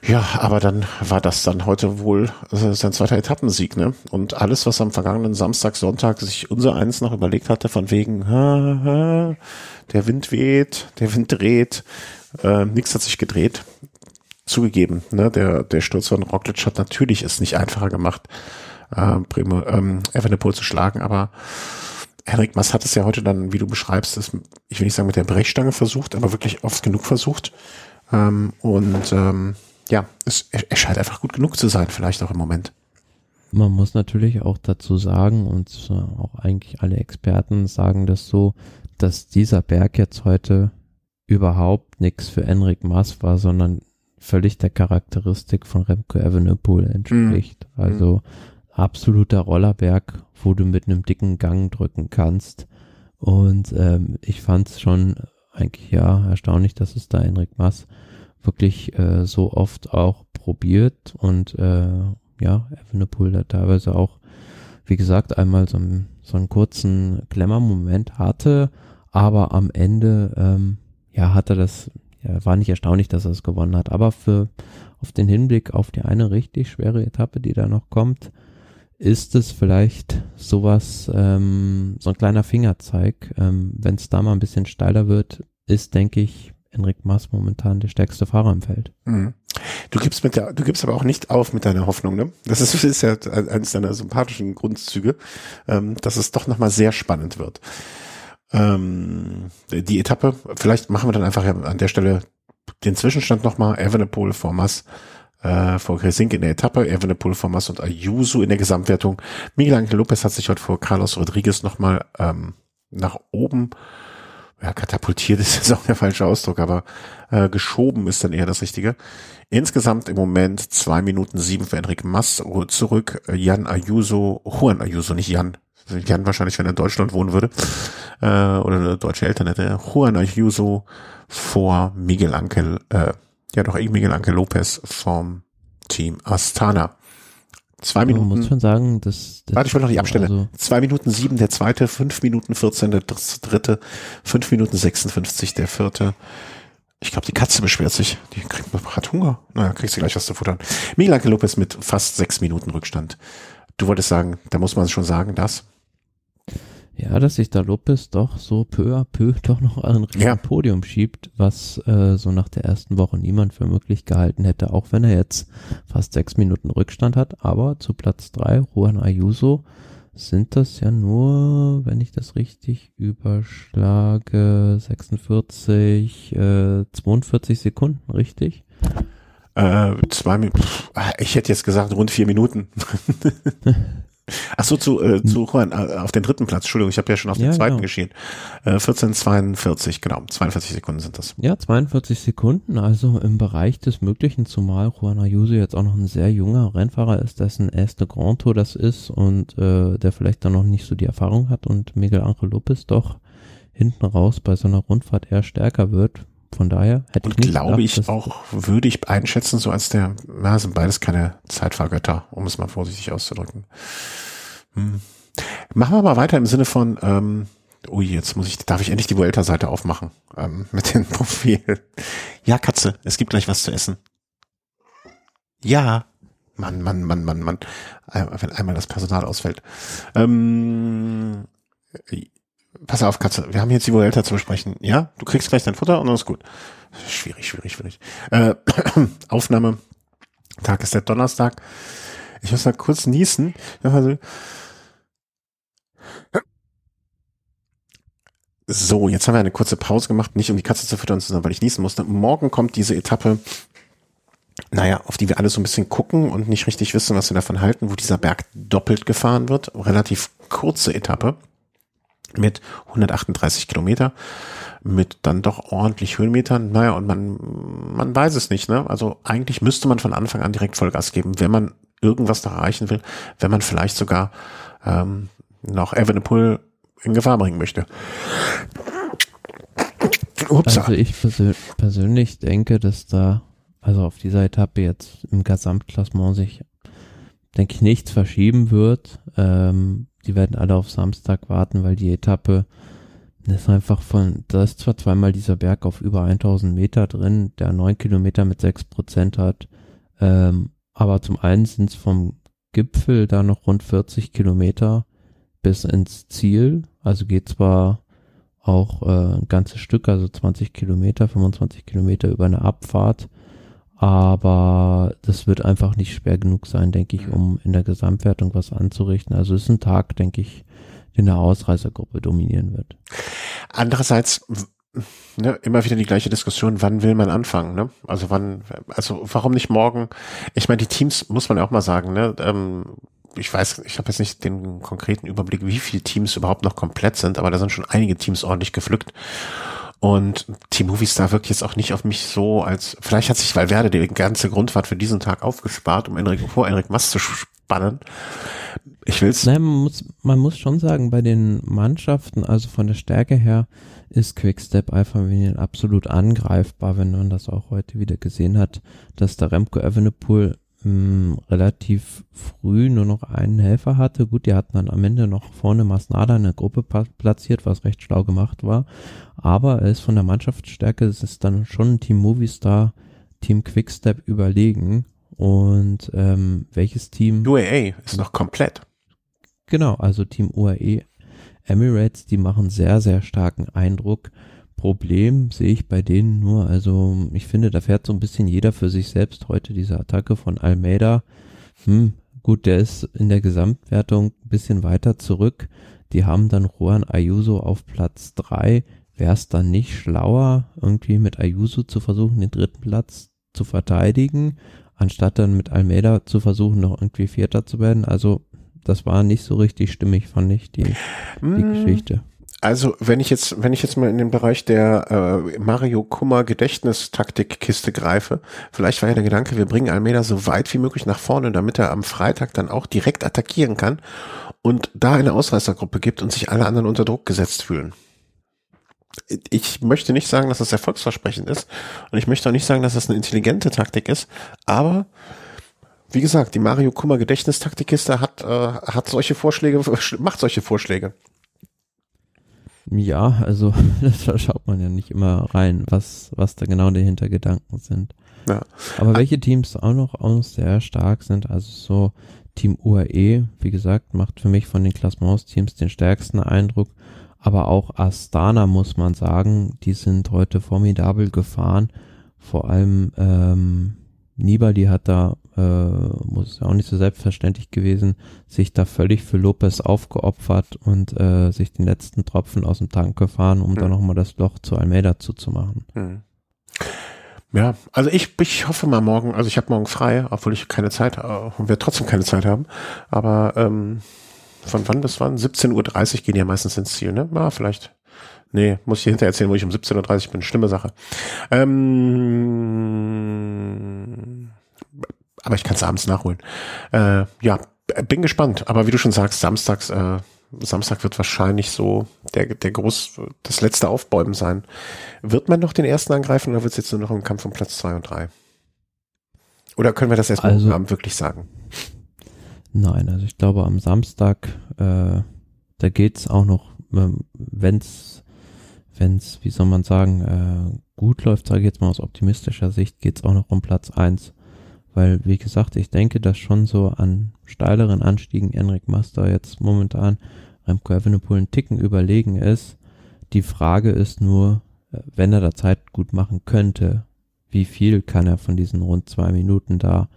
Ja, aber dann war das dann heute wohl äh, sein zweiter Etappensieg, ne? Und alles, was am vergangenen Samstag, Sonntag sich unser eins noch überlegt hatte, von wegen, ha, ha, der Wind weht, der Wind dreht, äh, nichts hat sich gedreht. Zugegeben, ne? Der, der Sturz von Roglic hat natürlich es nicht einfacher gemacht, äh, Primo, ähm, Evenepoel zu schlagen, aber Henrik Mass hat es ja heute dann, wie du beschreibst, das, ich will nicht sagen mit der Brechstange versucht, aber wirklich oft genug versucht. Ähm, und ähm, ja, es, er scheint einfach gut genug zu sein, vielleicht auch im Moment. Man muss natürlich auch dazu sagen, und auch eigentlich alle Experten sagen das so, dass dieser Berg jetzt heute überhaupt nichts für Enric Maas war, sondern völlig der Charakteristik von Remco Evenepoel entspricht. Mm. Also absoluter Rollerberg, wo du mit einem dicken Gang drücken kannst. Und ähm, ich fand es schon eigentlich ja erstaunlich, dass es da Enric Maas wirklich äh, so oft auch probiert und äh, ja, Evenepoel da teilweise auch, wie gesagt, einmal so, einen, so einen kurzen Klemmer-Moment hatte, aber am Ende, ähm, ja, hat er das, ja, war nicht erstaunlich, dass er es gewonnen hat, aber für, auf den Hinblick auf die eine richtig schwere Etappe, die da noch kommt, ist es vielleicht sowas, ähm, so ein kleiner Fingerzeig, ähm, wenn es da mal ein bisschen steiler wird, ist, denke ich, Enric Maas momentan der stärkste Fahrer im Feld. Mhm. Du gibst mit der, du gibst aber auch nicht auf mit deiner Hoffnung, ne? Das ist, ist ja eines deiner sympathischen Grundzüge, ähm, dass es doch nochmal sehr spannend wird. Ähm, die Etappe, vielleicht machen wir dann einfach an der Stelle den Zwischenstand nochmal, Evenepoel vor äh, vor Gresink in der Etappe, Evenepoel vor und Ayuso in der Gesamtwertung. Miguel Angel Lopez hat sich heute vor Carlos Rodriguez nochmal ähm, nach oben ja, katapultiert ist jetzt auch der falsche Ausdruck, aber äh, geschoben ist dann eher das Richtige. Insgesamt im Moment zwei Minuten sieben für Enrique Mas zurück. Jan Ayuso, Juan Ayuso, nicht Jan. Jan wahrscheinlich, wenn er in Deutschland wohnen würde äh, oder eine deutsche Eltern hätte. Juan Ayuso vor Miguel Ankel, äh, ja doch Miguel Ankel Lopez vom Team Astana. Zwei Minuten. Man muss schon sagen, dass. Warte, ich will noch die Abstände. Also Zwei Minuten sieben der zweite, fünf Minuten vierzehn der dritte, fünf Minuten sechsundfünfzig der vierte. Ich glaube, die Katze beschwert sich. Die kriegt, hat Hunger. Naja, kriegst du gleich was zu futtern. Miguel Angel Lopez mit fast sechs Minuten Rückstand. Du wolltest sagen, da muss man schon sagen, dass ja, dass sich da Lopez doch so peu à peu doch noch ein ja. Podium schiebt, was äh, so nach der ersten Woche niemand für möglich gehalten hätte, auch wenn er jetzt fast sechs Minuten Rückstand hat. Aber zu Platz drei, Juan Ayuso, sind das ja nur, wenn ich das richtig überschlage, 46, äh, 42 Sekunden, richtig? Äh, zwei Minuten, ich hätte jetzt gesagt rund vier Minuten. Ach so, zu, äh, zu Juan, äh, auf den dritten Platz. Entschuldigung, ich habe ja schon auf den ja, zweiten genau. geschehen. Äh, 14,42, genau. 42 Sekunden sind das. Ja, 42 Sekunden, also im Bereich des Möglichen, zumal Juan Ayuso jetzt auch noch ein sehr junger Rennfahrer ist, dessen erste Grand Tour das ist und äh, der vielleicht dann noch nicht so die Erfahrung hat und Miguel Angel Lopez doch hinten raus bei so einer Rundfahrt eher stärker wird. Von daher hätte und ich nicht glaube gedacht, ich auch, würde ich einschätzen, so als der, na, sind beides keine Zeitfahrgötter, um es mal vorsichtig auszudrücken. Hm. Machen wir mal weiter im Sinne von, ähm, ui, jetzt muss ich, darf ich endlich die Vuelta-Seite aufmachen, ähm, mit dem Profil. Ja, Katze, es gibt gleich was zu essen. Ja. Mann, Mann, Mann, Mann, Mann. Wenn einmal das Personal ausfällt. Ähm, pass auf, Katze, wir haben jetzt die Vuelta zu besprechen. Ja, du kriegst gleich dein Futter und dann ist gut. Schwierig, schwierig, schwierig. Äh, Aufnahme. Tag ist der Donnerstag. Ich muss mal kurz niesen. So, jetzt haben wir eine kurze Pause gemacht, nicht um die Katze zu füttern, sondern weil ich niesen musste. Morgen kommt diese Etappe, naja, auf die wir alle so ein bisschen gucken und nicht richtig wissen, was wir davon halten, wo dieser Berg doppelt gefahren wird. Relativ kurze Etappe mit 138 Kilometer, mit dann doch ordentlich Höhenmetern. Naja, und man, man weiß es nicht, ne? Also eigentlich müsste man von Anfang an direkt Vollgas geben, wenn man irgendwas da erreichen will, wenn man vielleicht sogar ähm, noch Evenepoel in Gefahr bringen möchte. Upsa. Also ich persönlich denke, dass da, also auf dieser Etappe jetzt im Gesamtklassement sich, denke ich, nichts verschieben wird. Ähm, die werden alle auf Samstag warten, weil die Etappe ist einfach von, da ist zwar zweimal dieser Berg auf über 1000 Meter drin, der neun Kilometer mit sechs Prozent hat, Ähm, aber zum einen sind es vom Gipfel da noch rund 40 Kilometer bis ins Ziel. Also geht zwar auch äh, ein ganzes Stück, also 20 Kilometer, 25 Kilometer über eine Abfahrt, aber das wird einfach nicht schwer genug sein, denke ich, um in der Gesamtwertung was anzurichten. Also es ist ein Tag, denke ich, den der Ausreißergruppe dominieren wird. Andererseits ne, immer wieder die gleiche Diskussion, wann will man anfangen, ne? Also wann, also warum nicht morgen? Ich meine, die Teams muss man ja auch mal sagen, ne? Ähm, ich weiß, ich habe jetzt nicht den konkreten Überblick, wie viele Teams überhaupt noch komplett sind, aber da sind schon einige Teams ordentlich gepflückt. Und Team Movistar wirkt jetzt auch nicht auf mich so, als vielleicht hat sich Valverde die ganze Grundfahrt für diesen Tag aufgespart, um Enric, vor Enric Mas zu spannen. Ich will's. Nein, man muss, man muss schon sagen, bei den Mannschaften, also von der Stärke her, ist Quickstep Alpha Vinyl absolut angreifbar, wenn man das auch heute wieder gesehen hat, dass der Remco Evenepoel mh, hm, relativ früh nur noch einen Helfer hatte. Gut, die hatten dann am Ende noch vorne Masnada in der Gruppe platziert, was recht schlau gemacht war. Aber er ist von der Mannschaftsstärke, es ist dann schon Team Movistar, Team Quickstep überlegen. Und ähm, welches Team? UAE ist noch komplett. Genau, also Team UAE Emirates, die machen sehr, sehr starken Eindruck. Problem sehe ich bei denen nur, also ich finde, da fährt so ein bisschen jeder für sich selbst heute diese Attacke von Almeida. Hm, gut, der ist in der Gesamtwertung ein bisschen weiter zurück. Die haben dann Juan Ayuso auf Platz drei. Wäre es dann nicht schlauer, irgendwie mit Ayuso zu versuchen, den dritten Platz zu verteidigen, anstatt dann mit Almeida zu versuchen, noch irgendwie Vierter zu werden? Also das war nicht so richtig stimmig, fand ich, die, die mm. Geschichte. Also, wenn ich jetzt, wenn ich jetzt mal in den Bereich der äh, Mario Kummer Gedächtnistaktikkiste greife, vielleicht war ja der Gedanke, wir bringen Almeida so weit wie möglich nach vorne, damit er am Freitag dann auch direkt attackieren kann und da eine Ausreißergruppe gibt und sich alle anderen unter Druck gesetzt fühlen. Ich möchte nicht sagen, dass das erfolgsversprechend ist und ich möchte auch nicht sagen, dass das eine intelligente Taktik ist, aber wie gesagt, die Mario Kummer Gedächtnistaktikkiste hat, äh, hat solche Vorschläge, macht solche Vorschläge. Ja, also da schaut man ja nicht immer rein, was, was da genau die Hintergedanken sind. Ja. Aber welche Teams auch noch, auch noch sehr stark sind, also so Team UAE, wie gesagt, macht für mich von den Klassements-Teams den stärksten Eindruck. Aber auch Astana muss man sagen, die sind heute formidabel gefahren. Vor allem ähm, Nibali hat da, äh, muss ja auch nicht so selbstverständlich gewesen, sich da völlig für Lopez aufgeopfert und äh, sich den letzten Tropfen aus dem Tank gefahren, um hm. dann nochmal das Loch zu Almeida zuzumachen. Hm. Ja, also ich, ich hoffe mal morgen, also ich habe morgen frei, obwohl ich keine Zeit äh, und wir trotzdem keine Zeit haben, aber ähm, von wann bis wann? 17.30 Uhr gehen ja meistens ins Ziel, ne? Ja, vielleicht Nee, muss ich hinterher erzählen, wo ich um 17.30 Uhr bin. Schlimme Sache. Ähm, aber ich kann es abends nachholen. Äh, ja, bin gespannt. Aber wie du schon sagst, samstags, äh, Samstag wird wahrscheinlich so der, der groß, das letzte Aufbäumen sein. Wird man noch den ersten angreifen oder wird es jetzt nur noch ein Kampf um Platz zwei und drei? Oder können wir das erst also, morgen Abend wirklich sagen? Nein, also ich glaube am Samstag, äh, da geht's auch noch, ähm, wenn's wenn es, wie soll man sagen, äh, gut läuft, sage ich jetzt mal aus optimistischer Sicht, geht es auch noch um Platz eins, Weil, wie gesagt, ich denke, dass schon so an steileren Anstiegen Enric Master jetzt momentan Remco Evenepoel einen Ticken überlegen ist. Die Frage ist nur, äh, wenn er da Zeit gut machen könnte, wie viel kann er von diesen rund zwei Minuten da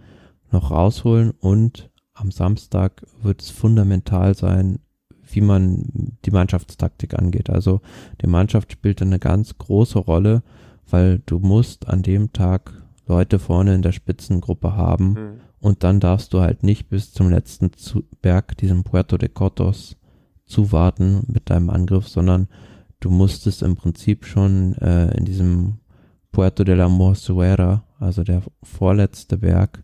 noch rausholen und am Samstag wird es fundamental sein, wie man die Mannschaftstaktik angeht. Also die Mannschaft spielt eine ganz große Rolle, weil du musst an dem Tag Leute vorne in der Spitzengruppe haben mhm. und dann darfst du halt nicht bis zum letzten Berg, diesem Puerto de Cotos, zuwarten mit deinem Angriff, sondern du musstest im Prinzip schon äh, in diesem Puerto de la Morsuera, also der vorletzte Berg,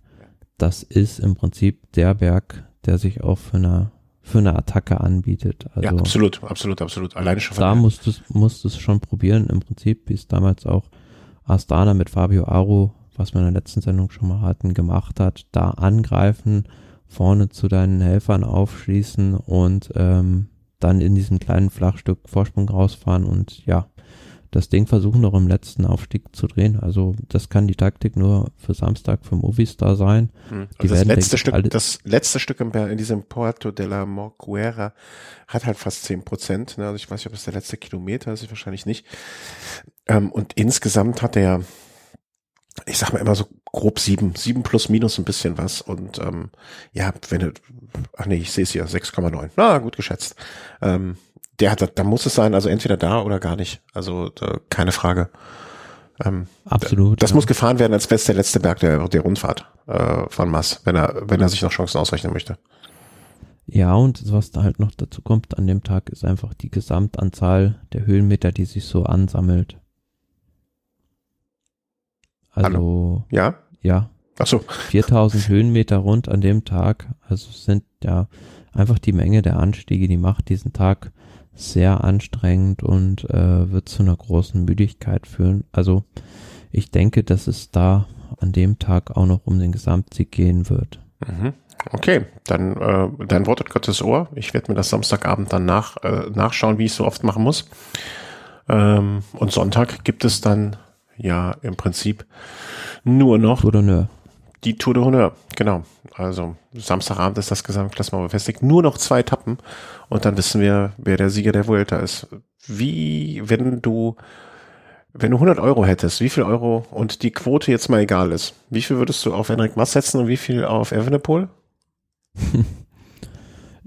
das ist im Prinzip der Berg, der sich auch für eine für eine Attacke anbietet. Also ja, absolut, absolut, absolut. Alleine schon. Da musst du musst es schon probieren. Im Prinzip, wie es damals auch Astana mit Fabio Aru, was wir in der letzten Sendung schon mal hatten, gemacht hat. Da angreifen, vorne zu deinen Helfern aufschließen und ähm, dann in diesem kleinen Flachstück Vorsprung rausfahren und ja, das Ding versuchen noch im letzten Aufstieg zu drehen. Also das kann die Taktik nur für Samstag für Movistar sein. Hm. Also das letzte Stück, das letzte Stück in, diesem Puerto de la Morguera hat halt fast zehn Prozent. Ne? Also ich weiß nicht, ob es der letzte Kilometer ist, wahrscheinlich nicht. Ähm, und insgesamt hat er, ich sag mal immer so grob sieben, sieben plus minus ein bisschen was. Und ähm, ja, wenn du, ach nee, ich sehe es hier, 6,9. Na, gut geschätzt. Ähm, der hat, da muss es sein, also entweder da oder gar nicht. Also da, keine Frage. Ähm, Absolut. Das ja. muss gefahren werden, als wäre es der letzte Berg der, der Rundfahrt äh, von Mass, wenn er, wenn er sich noch Chancen ausrechnen möchte. Ja, und was da halt noch dazu kommt an dem Tag, ist einfach die Gesamtanzahl der Höhenmeter, die sich so ansammelt. Also, Hallo. ja? Ja. Ach so. 4000 Höhenmeter rund an dem Tag. Also sind ja einfach die Menge der Anstiege, die macht diesen Tag sehr anstrengend und äh, wird zu einer großen Müdigkeit führen. Also ich denke, dass es da an dem Tag auch noch um den Gesamtsieg gehen wird. Mhm. Okay, dann äh, dein Wort hat Gottes Ohr. Ich werde mir das Samstagabend dann nach, äh, nachschauen, wie ich es so oft machen muss. Ähm, und Sonntag gibt es dann ja im Prinzip nur noch Tour d'honneur. die Tour de Honneur. Genau. Also Samstagabend ist das Gesamtklassement befestigt. Nur noch zwei Etappen und dann wissen wir, wer der Sieger der Vuelta ist. Wie, wenn du, wenn du 100 Euro hättest, wie viel Euro und die Quote jetzt mal egal ist, wie viel würdest du auf Enric Mas setzen und wie viel auf Evenepoel?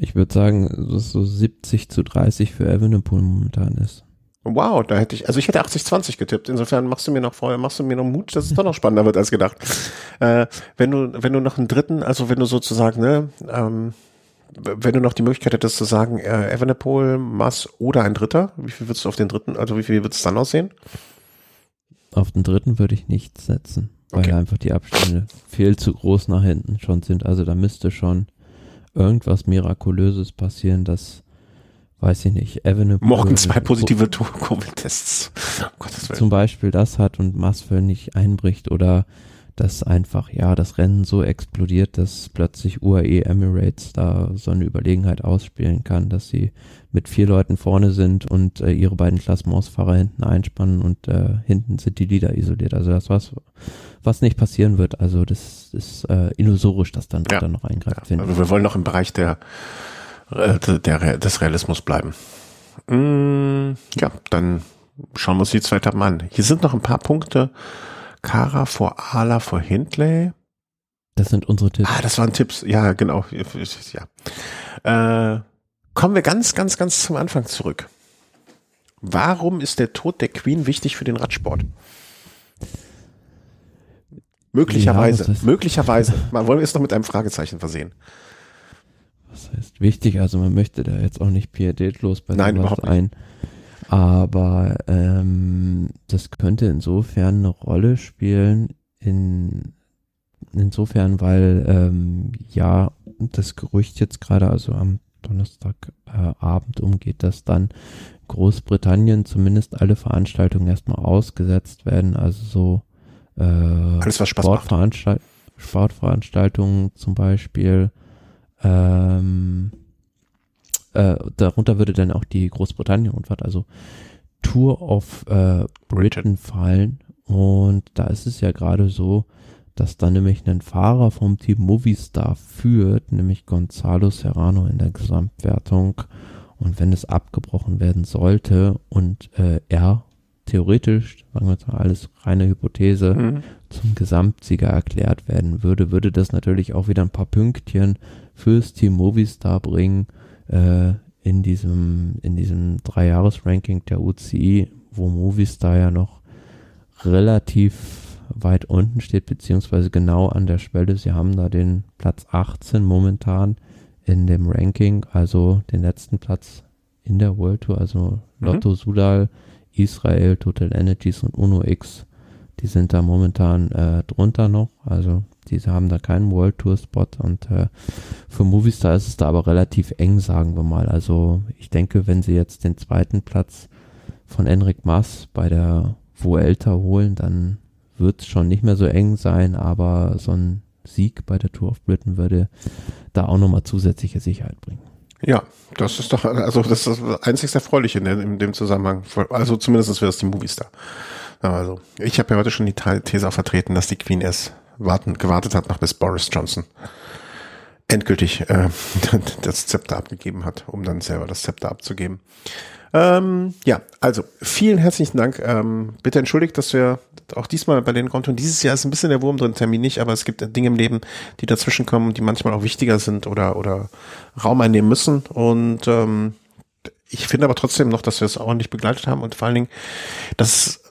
Ich würde sagen, dass so 70 zu 30 für Evenepoel momentan ist. Wow, da hätte ich, also ich hätte 80-20 getippt. Insofern machst du mir noch vorher, machst du mir noch Mut, dass es doch noch spannender wird als gedacht. Äh, wenn du, wenn du noch einen dritten, also wenn du sozusagen, ne, ähm, wenn du noch die Möglichkeit hättest zu sagen, äh, Evenepoel, Mass oder ein Dritter, wie viel würdest du auf den dritten, also wie viel wird es dann aussehen? Auf den dritten würde ich nichts setzen, weil okay. einfach die Abstände viel zu groß nach hinten schon sind. Also da müsste schon irgendwas Mirakulöses passieren, dass weiß ich nicht, Evenepoel. Morgen zwei positive Covid-Tests. Zum Beispiel das hat und Masfell nicht einbricht oder dass einfach, ja, das Rennen so explodiert, dass plötzlich UAE Emirates da so eine Überlegenheit ausspielen kann, dass sie mit vier Leuten vorne sind und äh, ihre beiden Klassementsfahrer hinten einspannen und äh, hinten sind die Lieder isoliert. Also das was, was nicht passieren wird. Also das ist äh, illusorisch, dass dann ja. noch eingreift. Ja. Also wir wollen noch im Bereich der der, des Realismus bleiben. Mm, ja, dann schauen wir uns die zwei Etappen an. Hier sind noch ein paar Punkte. Kara vor Ala vor Hindley. Das sind unsere Tipps. Ah, das waren Tipps. Ja, genau. Ja. Äh, kommen wir ganz, ganz, ganz zum Anfang zurück. Warum ist der Tod der Queen wichtig für den Radsport? Möglicherweise, ja, möglicherweise. Man wollen wir es noch mit einem Fragezeichen versehen was heißt wichtig, also man möchte da jetzt auch nicht pietätlos bei Nein, überhaupt ein. Aber ähm, das könnte insofern eine Rolle spielen, in, insofern, weil ähm, ja das Gerücht jetzt gerade, also am Donnerstagabend äh, umgeht, dass dann Großbritannien zumindest alle Veranstaltungen erstmal ausgesetzt werden, also so äh, Alles, was Spaß Sportveranstal macht. Sportveranstaltungen zum Beispiel, ähm, äh, darunter würde dann auch die Großbritannien-Rundfahrt, also Tour of äh, Britain fallen. Und da ist es ja gerade so, dass da nämlich ein Fahrer vom Team Movistar führt, nämlich Gonzalo Serrano in der Gesamtwertung. Und wenn es abgebrochen werden sollte und äh, er theoretisch, sagen wir jetzt mal alles reine Hypothese, mhm. zum Gesamtsieger erklärt werden würde, würde das natürlich auch wieder ein paar Pünktchen fürs Team Movistar bringen äh, in diesem in diesem Dreijahres-Ranking der UCI, wo Movistar ja noch relativ weit unten steht, beziehungsweise genau an der Schwelle. Sie haben da den Platz 18 momentan in dem Ranking, also den letzten Platz in der World Tour, also mhm. Lotto mhm. Sudal, Israel, Total Energies und Uno X, die sind da momentan äh, drunter noch, also diese haben da keinen World Tour Spot und äh, für Movistar ist es da aber relativ eng, sagen wir mal. Also ich denke, wenn sie jetzt den zweiten Platz von Enric Mas bei der Vuelta holen, dann wird es schon nicht mehr so eng sein, aber so ein Sieg bei der Tour of Britain würde da auch nochmal zusätzliche Sicherheit bringen. Ja, das ist doch, also das ist das einzig Erfreuliche in, in dem Zusammenhang. Also zumindest für das die Movistar. Also, ich habe ja heute schon die These auch vertreten, dass die Queen erst warten, gewartet hat, noch bis Boris Johnson endgültig äh, das Zepter abgegeben hat, um dann selber das Zepter abzugeben. Ähm, ja, also vielen herzlichen Dank. Ähm, bitte entschuldigt, dass wir auch diesmal bei den Konten, dieses Jahr ist ein bisschen der Wurm drin, Termin nicht, aber es gibt Dinge im Leben, die dazwischen kommen, die manchmal auch wichtiger sind oder, oder Raum einnehmen müssen. Und ähm, ich finde aber trotzdem noch, dass wir es ordentlich begleitet haben und vor allen Dingen, dass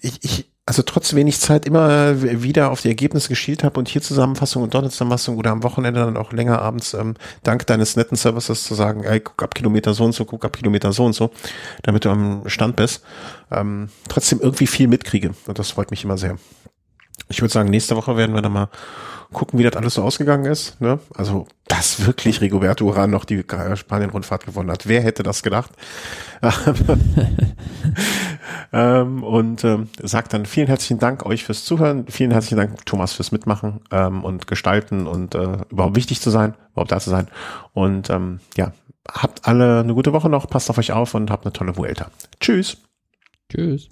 ich, ich also trotz wenig Zeit immer wieder auf die Ergebnisse geschielt habe und hier Zusammenfassung und dort Zusammenfassung oder am Wochenende dann auch länger abends ähm, dank deines netten Services zu sagen, ey, guck ab Kilometer so und so, guck ab Kilometer so und so, damit du am Stand bist, ähm, trotzdem irgendwie viel mitkriege und das freut mich immer sehr. Ich würde sagen, nächste Woche werden wir dann mal gucken, wie das alles so ausgegangen ist. Ne? Also, dass wirklich Rigoberto Uran noch die Spanien-Rundfahrt gewonnen hat. Wer hätte das gedacht? ähm, und ähm, sagt dann vielen herzlichen Dank euch fürs Zuhören. Vielen herzlichen Dank, Thomas, fürs Mitmachen ähm, und Gestalten und äh, überhaupt wichtig zu sein, überhaupt da zu sein. Und ähm, ja, habt alle eine gute Woche noch, passt auf euch auf und habt eine tolle Vuelta. Tschüss. Tschüss.